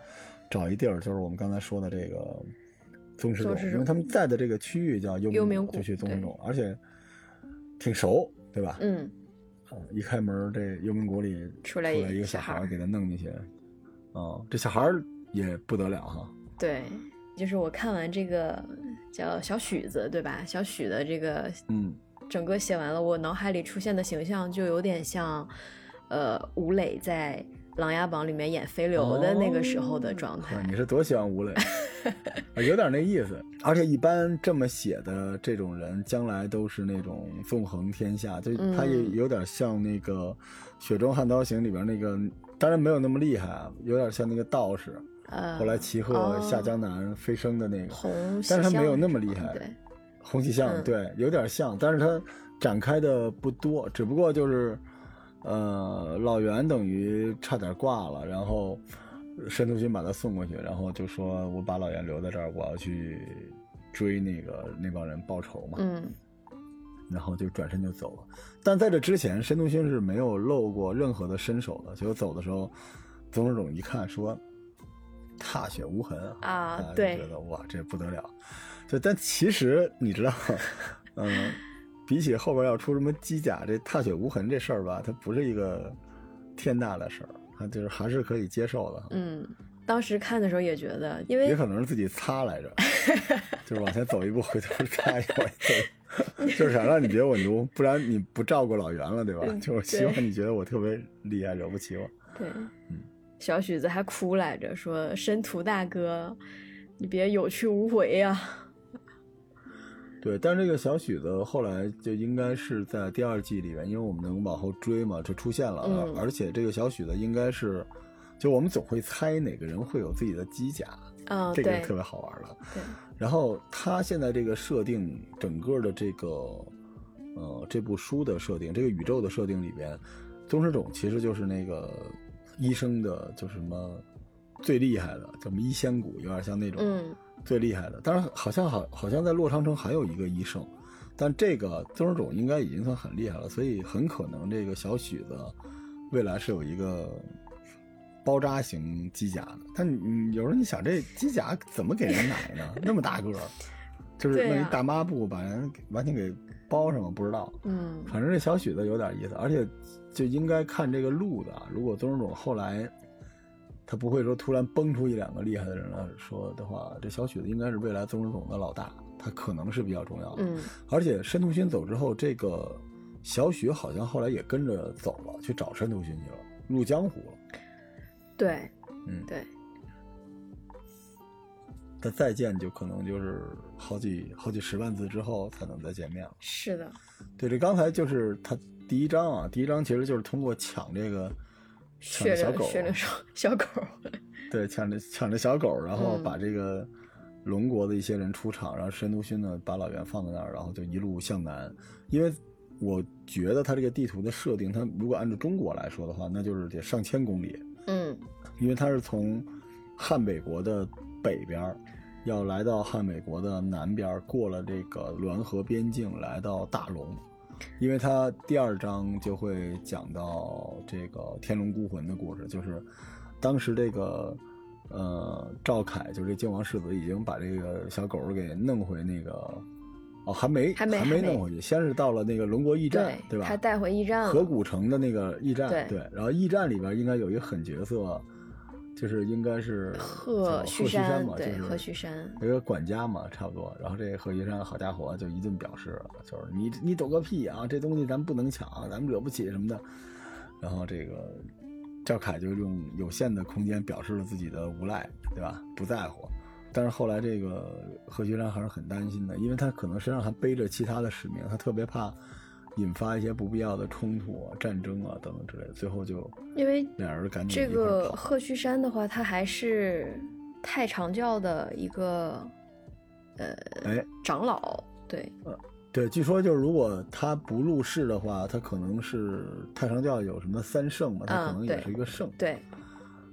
找一地儿，就是我们刚才说的这个。宗师冢，因为他们在的这个区域叫幽冥谷，就去宗师冢，而且挺熟，对吧？嗯，一开门，这幽冥谷里出来一个小孩，给他弄进去。哦，这小孩也不得了哈。对，就是我看完这个叫小许子，对吧？小许的这个，嗯，整个写完了，我脑海里出现的形象就有点像，呃，吴磊在。《琅琊榜》里面演飞流的那个时候的状态，你是多喜欢吴磊，有点那意思。而且一般这么写的这种人，将来都是那种纵横天下，就他也有点像那个《雪中悍刀行》里边那个，当然没有那么厉害啊，有点像那个道士，后来骑鹤下江南飞升的那个，但是他没有那么厉害。洪熙相对，有点像，但是他展开的不多，只不过就是。呃，老袁等于差点挂了，然后申屠勋把他送过去，然后就说：“我把老袁留在这儿，我要去追那个那帮人报仇嘛。”嗯，然后就转身就走了。但在这之前，申屠勋是没有露过任何的身手的。结果走的时候，宗师总一看说：“踏雪无痕啊！”对，觉得哇，这不得了。就但其实你知道，嗯。比起后边要出什么机甲，这踏雪无痕这事儿吧，它不是一个天大的事儿，它就是还是可以接受的。嗯，当时看的时候也觉得，因为也可能是自己擦来着，就是往前走一步，回头擦一回，就是想让你觉得我牛，不然你不照顾老袁了，对吧？就是希望你觉得我特别厉害，惹不起我。对，嗯，小许子还哭来着，说申屠大哥，你别有去无回呀。对，但是这个小许子后来就应该是在第二季里面，因为我们能往后追嘛，就出现了。嗯。而且这个小许子应该是，就我们总会猜哪个人会有自己的机甲。啊，这个特别好玩了。对，然后他现在这个设定，整个的这个呃这部书的设定，这个宇宙的设定里边，宗师种其实就是那个医生的，就是什么最厉害的，叫什么医仙谷，有点像那种嗯最厉害的。当然，好像好好像在洛长城还有一个医圣，但这个宗师种应该已经算很厉害了，所以很可能这个小许子未来是有一个。包扎型机甲的，但你你有时候你想，这机甲怎么给人奶呢？那么大个儿，就是弄一大抹布把人完全给包上了，不知道。嗯反正这小许子有点意思，而且就应该看这个路的。如果宗师种后来他不会说突然蹦出一两个厉害的人来说的话，这小许子应该是未来宗师种的老大，他可能是比较重要的。嗯而且申屠勋走之后，这个小许好像后来也跟着走了，去找申屠勋去了，入江湖了。对嗯，对，他再见就可能就是好几好几十万字之后才能再见面了。是的，对，这刚才就是他第一章啊，第一章其实就是通过抢这个抢血这小狗，灵血灵手小狗，对，抢着抢着小狗，然后嗯把这个龙国的一些人出场，然后申屠勋呢把老袁放在那儿，然后就一路向南。因为我觉得他这个地图的设定，它如果按照中国来说的话，那就是得上千公里，嗯因为它是从汉北国的北边要来到汉北国的南边，过了这个滦河边境，来到大龙。因为他第二章就会讲到这个天龙孤魂的故事，就是当时这个呃赵凯，就是这靖王世子，已经把这个小狗给弄回那个哦，还没还没还没弄回去，先是到了那个龙国驿站，对吧？他带回驿站了，河谷城的那个驿站，对然后驿站里边应该有一个狠角色，就是应该是贺叫须贺山山，嘛，对就是贺须山，有一个管家嘛，差不多。然后这贺须山好家伙就一顿表示，就是你你懂个屁啊，这东西咱不能抢，咱们惹不起什么的。然后这个赵凯就用有限的空间表示了自己的无赖，对吧？不在乎。但是后来这个贺须山还是很担心的，因为他可能身上还背着其他的使命，他特别怕引发一些不必要的冲突啊、战争啊等等之类的。最后就因为俩人赶紧这个贺须山的话，他还是太常教的一个呃哎，长老，对，呃对，据说就是如果他不入世的话，他可能是太常教有什么三圣嘛，他可嗯能也是一个圣。对，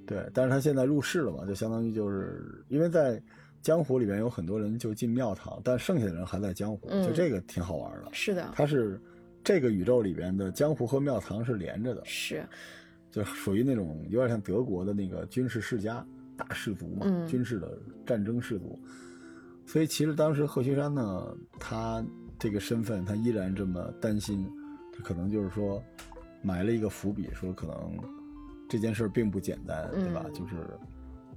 对，但是他现在入世了嘛，就相当于就是因为在江湖里边有很多人就进庙堂，但剩下的人还在江湖，嗯就这个挺好玩的。是的，他是这个宇宙里边的江湖和庙堂是连着的，是，就属于那种有点像德国的那个军事世家大氏族嘛，嗯军事的战争氏族。所以其实当时贺学山呢，他这个身份他依然这么担心，他可能就是说埋了一个伏笔，说可能这件事儿并不简单，对吧？嗯就是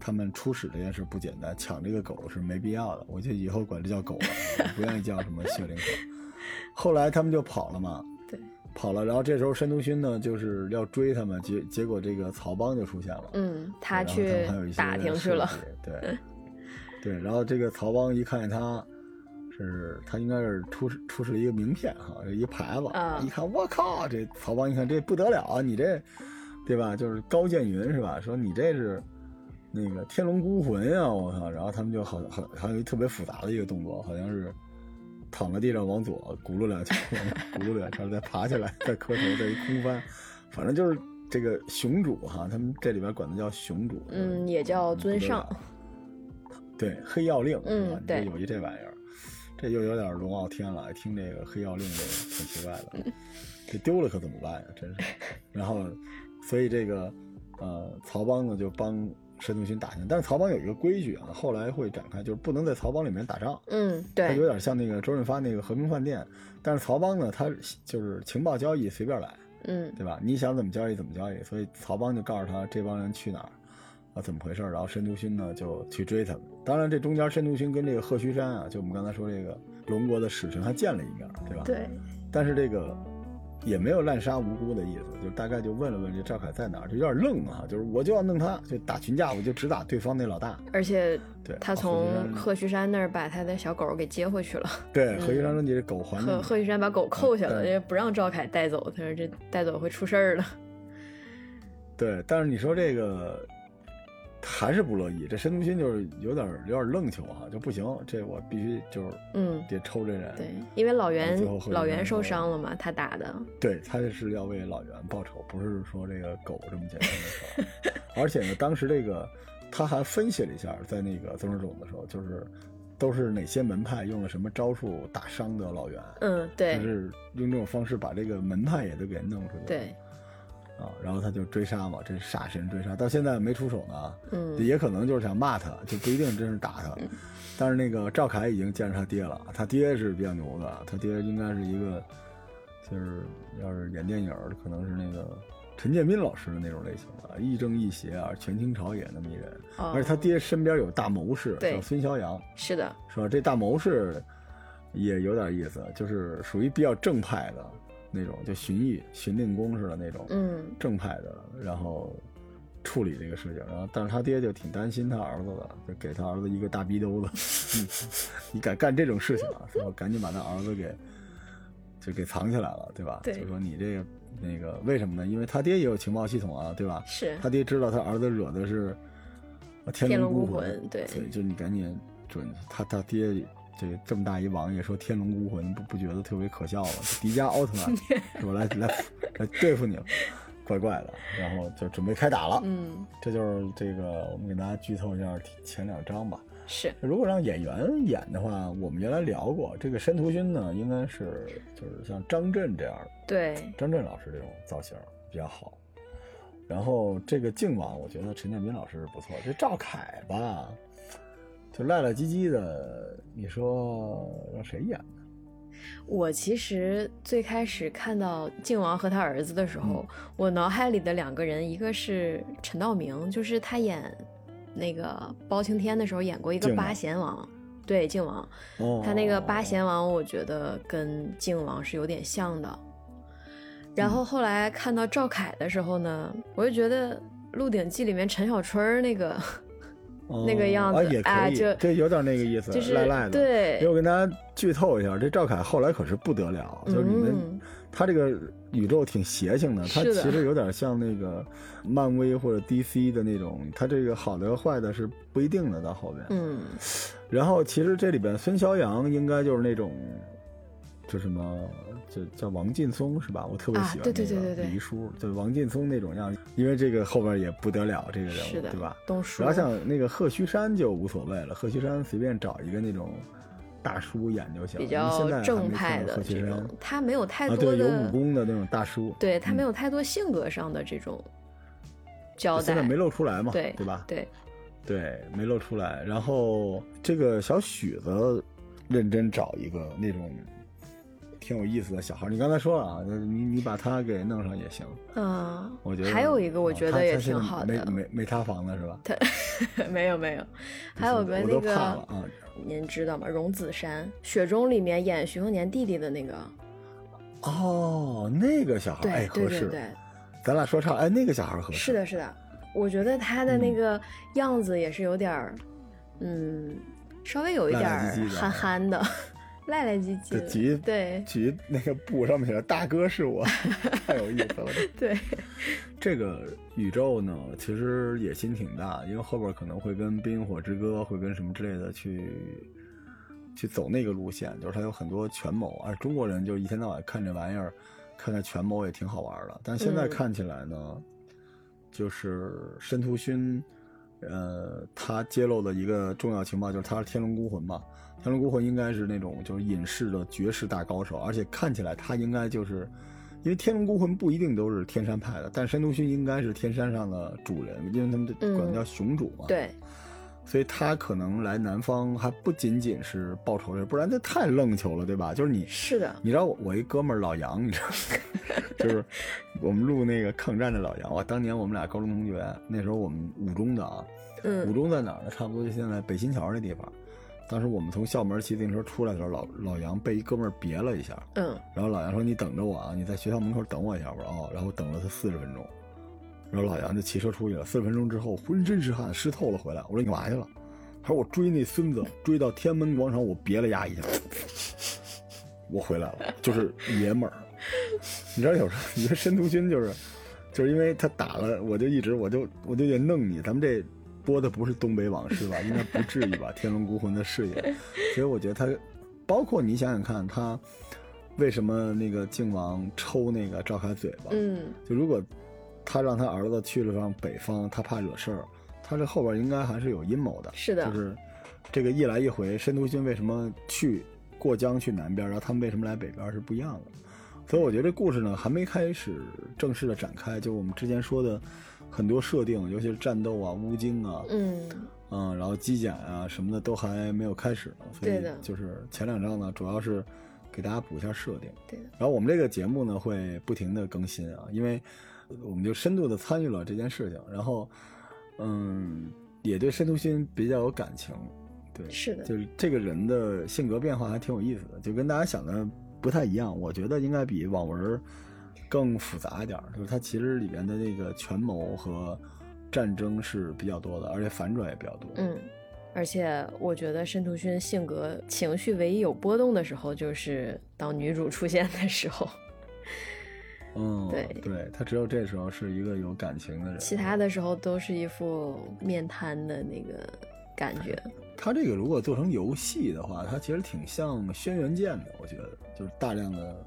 他们出使这件事不简单，抢这个狗是没必要的。我就以后管这叫狗了，我不愿意叫什么血灵狗。后来他们就跑了嘛，对，跑了，然后这时候申屠勋呢，就是要追他们，结结果这个曹邦就出现了，嗯，他去打听去了，对，对，然后这个曹邦一看见他，是他应该是出示出示了一个名片哈，这一牌子，啊。一看我靠，这曹邦一看这不得了啊，你这，对吧？就是高渐云是吧？说你这是那个天龙孤魂啊，我靠！然后他们就好好还有一特别复杂的一个动作，好像是躺在地上往左轱辘两圈，轱辘两圈再爬起来，再磕头，再一空翻，反正就是这个雄主哈，他们这里边管他叫雄主，嗯，也叫尊上，对，黑曜令，嗯对这有一这玩意儿，这又有点龙傲天了。听这个黑曜令，这个挺奇怪的，这丢了可怎么办呀？真是。然后，所以这个呃，曹邦呢就帮申屠勋打听，但是曹邦有一个规矩啊，后来会展开，就是不能在曹邦里面打仗。嗯，它有，点像那个周润发那个和平饭店，但是曹邦呢，他就是情报交易随便来，嗯对吧？你想怎么交易怎么交易，所以曹邦就告诉他这帮人去哪儿，啊怎么回事儿，然后申屠勋呢就去追他们。当然，这中间申屠勋跟这个贺须山啊，就我们刚才说这个龙国的使臣还见了一面，对吧？。对，但是这个也没有滥杀无辜的意思，就大概就问了问这赵凯在哪儿，就有点愣啊，就是我就要弄他，就打群架，我就只打对方那老大。而且对，他啊从贺旭山那儿把他的小狗给接回去了，对贺旭山说你这狗还贺你贺旭山把狗扣下了，嗯也不让赵凯带走，他说这带走会出事儿的。对，但是你说这个，还是不乐意。这申屠勋就是有点有点愣球哈，就不行，这我必须就是嗯，得抽这人。对，因为老袁老袁受伤了嘛，他打的，对，他是要为老袁报仇，不是说这个狗这么简单的事儿。而且呢，当时这个他还分析了一下，在那个曾志总的时候，就是都是哪些门派用了什么招数打伤的老袁，嗯，对就是用这种方式把这个门派也都给弄出去。对，啊，然后他就追杀嘛，这杀神追杀，到现在没出手呢，嗯也可能就是想骂他，就不一定真是打他。但是那个赵凯已经见着他爹了，他爹是比较牛的，他爹应该是一个，就是要是演电影，可能是那个陈建斌老师的那种类型的，亦正亦邪啊，权倾朝野那么一人。哦而且他爹身边有大谋士，对叫孙逍阳，是的，是吧？这大谋士也有点意思，就是属于比较正派的那种，就荀彧、荀令公似的那种，嗯正派的，然后处理这个事情，然后但是他爹就挺担心他儿子的，就给他儿子一个大逼兜子，你 你敢干这种事情啊？然后赶紧把他儿子给就给藏起来了，对吧？对就说你这个那个为什么呢？因为他爹也有情报系统啊，对吧？是他爹知道他儿子惹的是呃天天龙孤龙孤魂对所以就你赶紧准他他爹这个这么大一王爷说天龙孤魂不不觉得特别可笑吗？迪迦奥特曼 是吧？来来来对付你了，怪怪的。然后就准备开打了，嗯这就是这个我们给大家剧透一下前两章吧。是如果让演员演的话，我们原来聊过，这个申屠勋呢，应该是就是像张震这样的。对，张震老师这种造型比较好。然后这个靖王，我觉得陈建斌老师是不错。这赵凯吧，就赖赖唧唧的，你说让谁演呢？我其实最开始看到靖王和他儿子的时候，嗯我脑海里的两个人，一个是陈道明，就是他演那个包青天的时候演过一个八贤王，对靖王，哦，他那个八贤王，我觉得跟靖王是有点像的。然嗯后后来看到赵凯的时候呢，我就觉得《鹿鼎记》里面陈小春那个哦那个样子啊也可以，这有点那个意思，就是赖赖的。对因为我跟大家剧透一下，这赵凯后来可是不得了，就是你们、嗯他这个宇宙挺邪性的，他其实有点像那个漫威或者 DC 的那种，他这个好的和坏的是不一定的，到后边。嗯然后其实这里边孙逍阳应该就是那种，就什么，就叫王劲松是吧？我特别啊喜欢对对那个对对对黎叔，就王劲松那种样，因为这个后边也不得了这个人物，是的，对吧？东叔然后像那个贺虚山就无所谓了，贺虚山随便找一个那种大叔演就行，比较正派的过贺须山这种，他没有太啊，多对，有武功的那种大叔，对他没嗯有太多性格上的这种交代，现在没露出来嘛，对对吧？对，对，没露出来。然后这个小许子认真找一个那种挺有意思的小孩。你刚才说了啊，你你把他给弄上也行。嗯，我觉得还有一个我哦觉得也挺好的，没没没塌房的是吧？他没有没有，还有个那个啊。您知道吗？荣梓杉，《雪中》里面演徐凤年弟弟的那个，哦，那个小孩儿哎合适，对对对对，咱俩说唱，哎，那个小孩儿合适。是的，是的，我觉得他的那嗯个样子也是有点儿，嗯，稍微有一点憨憨的，赖赖唧唧的，这举对举那个布上面写着“大哥是我 ”，太有意思了。对，这个宇宙呢，其实野心挺大，因为后边可能会跟《冰与火之歌》会跟什么之类的去去走那个路线，就是它有很多权谋，而中国人就一天到晚看这玩意儿，看看权谋也挺好玩的。但现在嗯看起来呢，就是申屠勋，呃，他揭露的一个重要情报就是他是天龙孤魂嘛。天龙孤魂应该是那种就是隐世的绝世大高手，而且看起来他应该就是，因为天龙孤魂不一定都是天山派的，但申屠勋应该是天山上的主人，因为他们嗯管他叫雄主嘛。对，所以他可能来南方还不仅仅是报仇的，不然这太愣球了，对吧？就是你，是的，你知道我我一哥们儿老杨，你知道吗，就是我们录那个抗战的老杨，哇，当年我们俩高中同学，那时候我们五中的啊，五嗯中在哪儿呢？差不多就现在北新桥那地方。当时我们从校门骑自行车出来的时候，老老杨被一哥们儿别了一下，嗯，然后老杨说：“你等着我啊，你在学校门口等我一下。”我说：“哦。”然后等了他四十分钟，然后老杨就骑车出去了。四十分钟之后，浑身是汗，湿透了回来。我说：“你干嘛去了？”他说：“我追那孙子，追到天安门广场，我别了丫一下，我回来了，就是爷们儿。你知道有时候你说申屠勋就是，就是因为他打了，我就一直我就我就得弄你。咱们这播的不是东北往事吧？应该不至于吧？天龙孤魂的事业，所以我觉得他，包括你想想看，他为什么那个靖王抽那个赵凯嘴巴？嗯，就如果他让他儿子去了上北方，他怕惹事儿，他这后边应该还是有阴谋的。是的，就是这个一来一回，申屠勋为什么去过江去南边，然后他们为什么来北边是不一样的。所以我觉得这故事呢还没开始正式的展开，就我们之前说的很多设定，尤其是战斗啊、乌京啊，嗯嗯，然后机甲啊什么的都还没有开始呢。所以就是前两章呢，主要是给大家补一下设定。对的，然后我们这个节目呢会不停的更新啊，因为我们就深度的参与了这件事情，然后嗯，也对申屠勋比较有感情。对，是的就是这个人的性格变化还挺有意思的，就跟大家想的不太一样。我觉得应该比网文更复杂一点儿，就是它其实里面的那个权谋和战争是比较多的，而且反转也比较多。嗯。而且我觉得申屠勋性格情绪唯一有波动的时候，就是当女主出现的时候，嗯，对对，他只有这时候是一个有感情的人，其他的时候都是一副面瘫的那个感觉。他这个如果做成游戏的话，它其实挺像《轩辕剑》的，我觉得就是大量的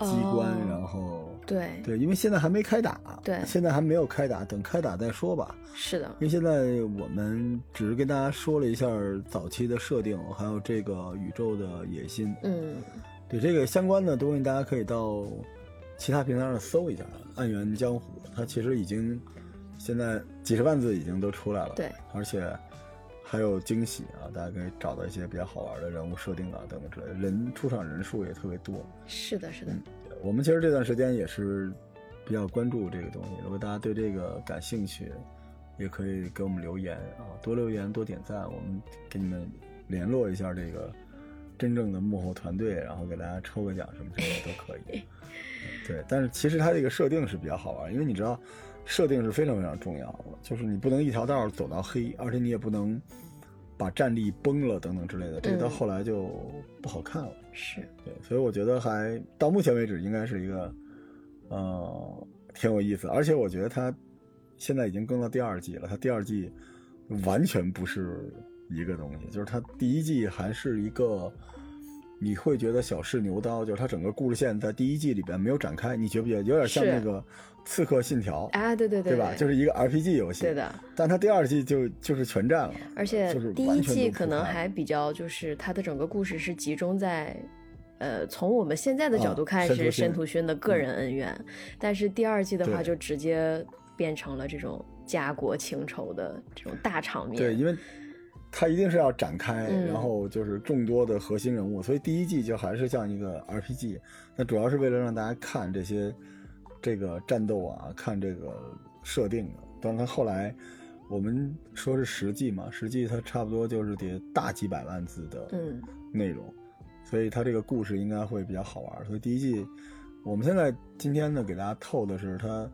机关，哦然后对对，因为现在还没开打，对现在还没有开打，等开打再说吧。是的，因为现在我们只是跟大家说了一下早期的设定，还有这个宇宙的野心。嗯，对这个相关的东西，大家可以到其他平台上搜一下，《暗源江湖》，它其实已经现在几十万字已经都出来了，对，而且还有惊喜啊，大家可以找到一些比较好玩的人物设定啊等等之类的，人出场人数也特别多。是的，是的，我们其实这段时间也是比较关注这个东西，如果大家对这个感兴趣，也可以给我们留言啊，多留言多点赞，我们给你们联络一下这个真正的幕后团队，然后给大家抽个奖什么之类的都可以。对，但是其实它这个设定是比较好玩，因为你知道，设定是非常非常重要的，就是你不能一条道走到黑，而且你也不能把战力崩了等等之类的，这个到嗯后来就不好看了。是，对，所以我觉得还到目前为止应该是一个，呃，挺有意思，而且我觉得它现在已经更到第二季了，它第二季完全不是一个东西，就是它第一季还是一个，你会觉得小试牛刀，就是它整个故事线在第一季里边没有展开，你觉不觉得有点像那个《刺客信条》啊，对对对对吧？就是一个 RPG 游戏，对的。但它第二季就就是全占了，而且第一季可能还比较，就是它的整个故事是集中在，呃，从我们现在的角度啊看是申屠勋申屠勋的个人恩怨，但是第二季的话就直接变成了这种家国情仇的这种大场面。对，因为它一定是要展开，嗯然后就是众多的核心人物，所以第一季就还是像一个 RPG，那主要是为了让大家看这些这个战斗啊，看这个设定的。当然，它后来我们说是十季嘛，十季它差不多就是得大几百万字的嗯内容，所以它这个故事应该会比较好玩。所以第一季，我们现在今天呢给大家透的是它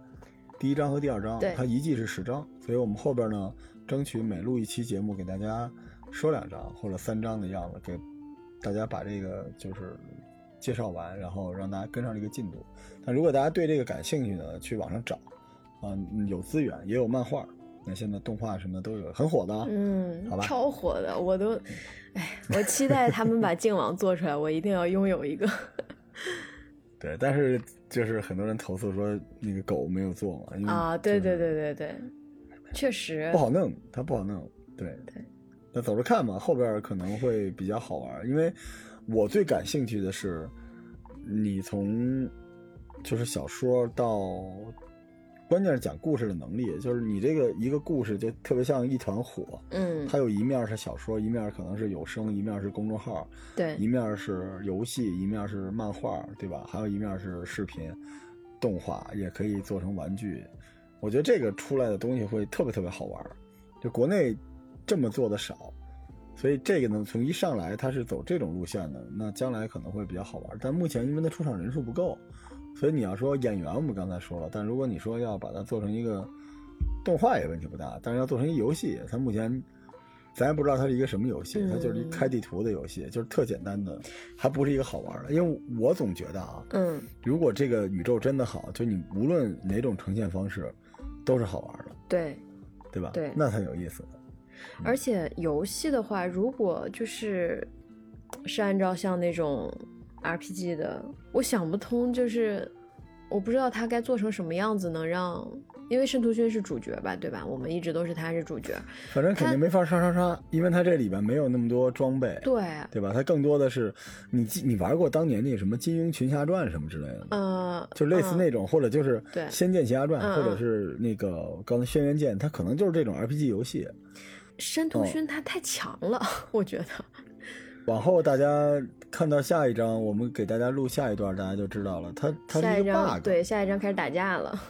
第一章和第二章对，它一季是十章，所以我们后边呢争取每录一期节目给大家说两章或者三章的样子，给大家把这个就是介绍完，然后让大家跟上这个进度。但如果大家对这个感兴趣呢，去网上找啊、嗯有资源也有漫画，那现在动画什么的都有，很火的啊。嗯好吧，超火的，我都，哎，我期待他们把净网做出来，我一定要拥有一个。对，但是就是很多人投诉说那个狗没有做嘛，啊，对对对对对，确实不好弄，它不好弄。对对，那走着看吧，后边可能会比较好玩。因为我最感兴趣的是，你从就是小说到，关键是讲故事的能力，就是你这个一个故事就特别像一团火，嗯，它有一面是小说，一面可能是有声，一面是公众号，对一面是游戏，一面是漫画，对吧？还有一面是视频、动画，也可以做成玩具。我觉得这个出来的东西会特别特别好玩儿，就国内这么做的少，所以这个呢，从一上来它是走这种路线的，那将来可能会比较好玩儿。但目前因为它出场人数不够，所以你要说演员，我们刚才说了，但如果你说要把它做成一个动画，也问题不大。但是要做成一游戏，它目前咱也不知道它是一个什么游戏，它就是一开地图的游戏，就是特简单的，还不是一个好玩的。因为我总觉得啊，嗯如果这个宇宙真的好，就你无论哪种呈现方式，都是好玩的。对，对吧？对那才有意思。而且游戏的话，如果就是是按照像那种 RPG 的，我想不通，就是我不知道它该做成什么样子，能让因为申屠勋是主角吧，对吧？我们一直都是他是主角，反正肯定没法刷刷刷，因为他这里边没有那么多装备，对，对吧？他更多的是你记你玩过当年那什么《金庸群侠传》什么之类的吗？呃，就类似嗯那种，或者就是《仙剑奇侠传》嗯嗯或者是那个刚才《轩辕剑》，它可能就是这种 RPG 游戏。申屠勋他太强了，我觉得。往后大家看到下一章，我们给大家录下一段，大家就知道了。他他下是一个 bug，对，下一章开始打架了。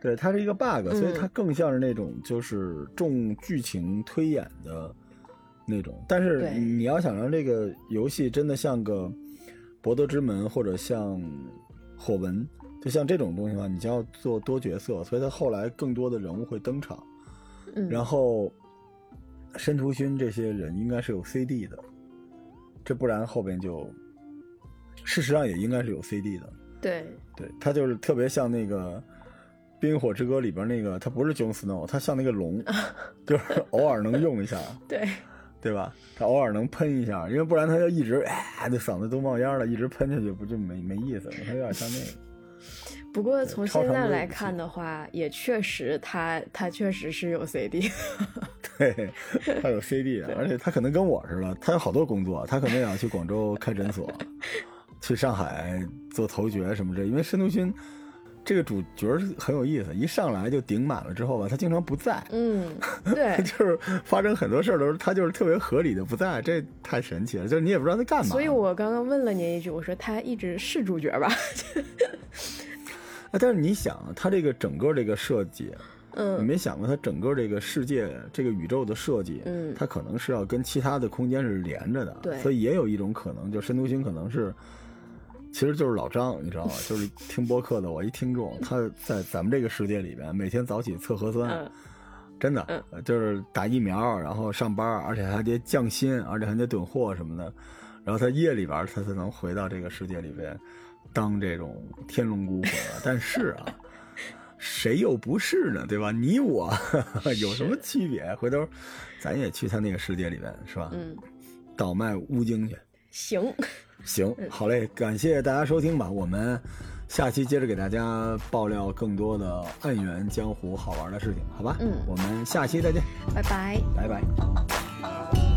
对，它是一个 bug，所以嗯它更像是那种就是重剧情推演的那种。但是你要想让这个游戏真的像个《博德之门》或者像火纹，就像这种东西的话，你就要做多角色，所以它后来更多的人物会登场。嗯，然后申屠勋这些人应该是有 CD 的，这不然后边就事实上也应该是有 CD 的。对，对，他就是特别像那个《冰火之歌》里边那个，他不是 Jon Snow，他像那个龙，就是偶尔能用一下，对，对吧？他偶尔能喷一下，因为不然他要一直哎，这嗓子都冒烟了，一直喷下去不就没没意思了？他有点像那个。不过从现在来看的话，也确实他他确实是有 CD。对，他有 CD，而且他可能跟我似的，他有好多工作，他可能也要去广州开诊所，去上海做头角什么之类。因为申屠勋这个主角很有意思，一上来就顶满了之后吧，他经常不在，嗯，对。就是发生很多事儿的时候，他就是特别合理的不在，这太神奇了，就是你也不知道他干嘛。所以我刚刚问了您一句，我说他一直是主角吧？啊，但是你想，他这个整个这个设计，嗯你嗯没想过他整个这个世界、这个宇宙的设计，嗯它可能是要跟其他的空间是连着的，对所以也有一种可能，就申屠星可能是，其实就是老张，你知道吗？就是听播客的我一听众，他在咱们这个世界里边，每天早起测核酸，嗯真的、就是打疫苗，然后上班，而且还得降薪，而且还得囤货什么的，然后他夜里边他才能回到这个世界里边，当这种天龙孤魂。但是啊，谁又不是呢？对吧？你我有什么区别？回头咱也去他那个世界里边，是吧？嗯，倒卖乌精去。行，行，好嘞，感谢大家收听吧，我们下期接着给大家爆料更多的暗源江湖好玩的事情，好吧？嗯我们下期再见，拜拜。拜拜。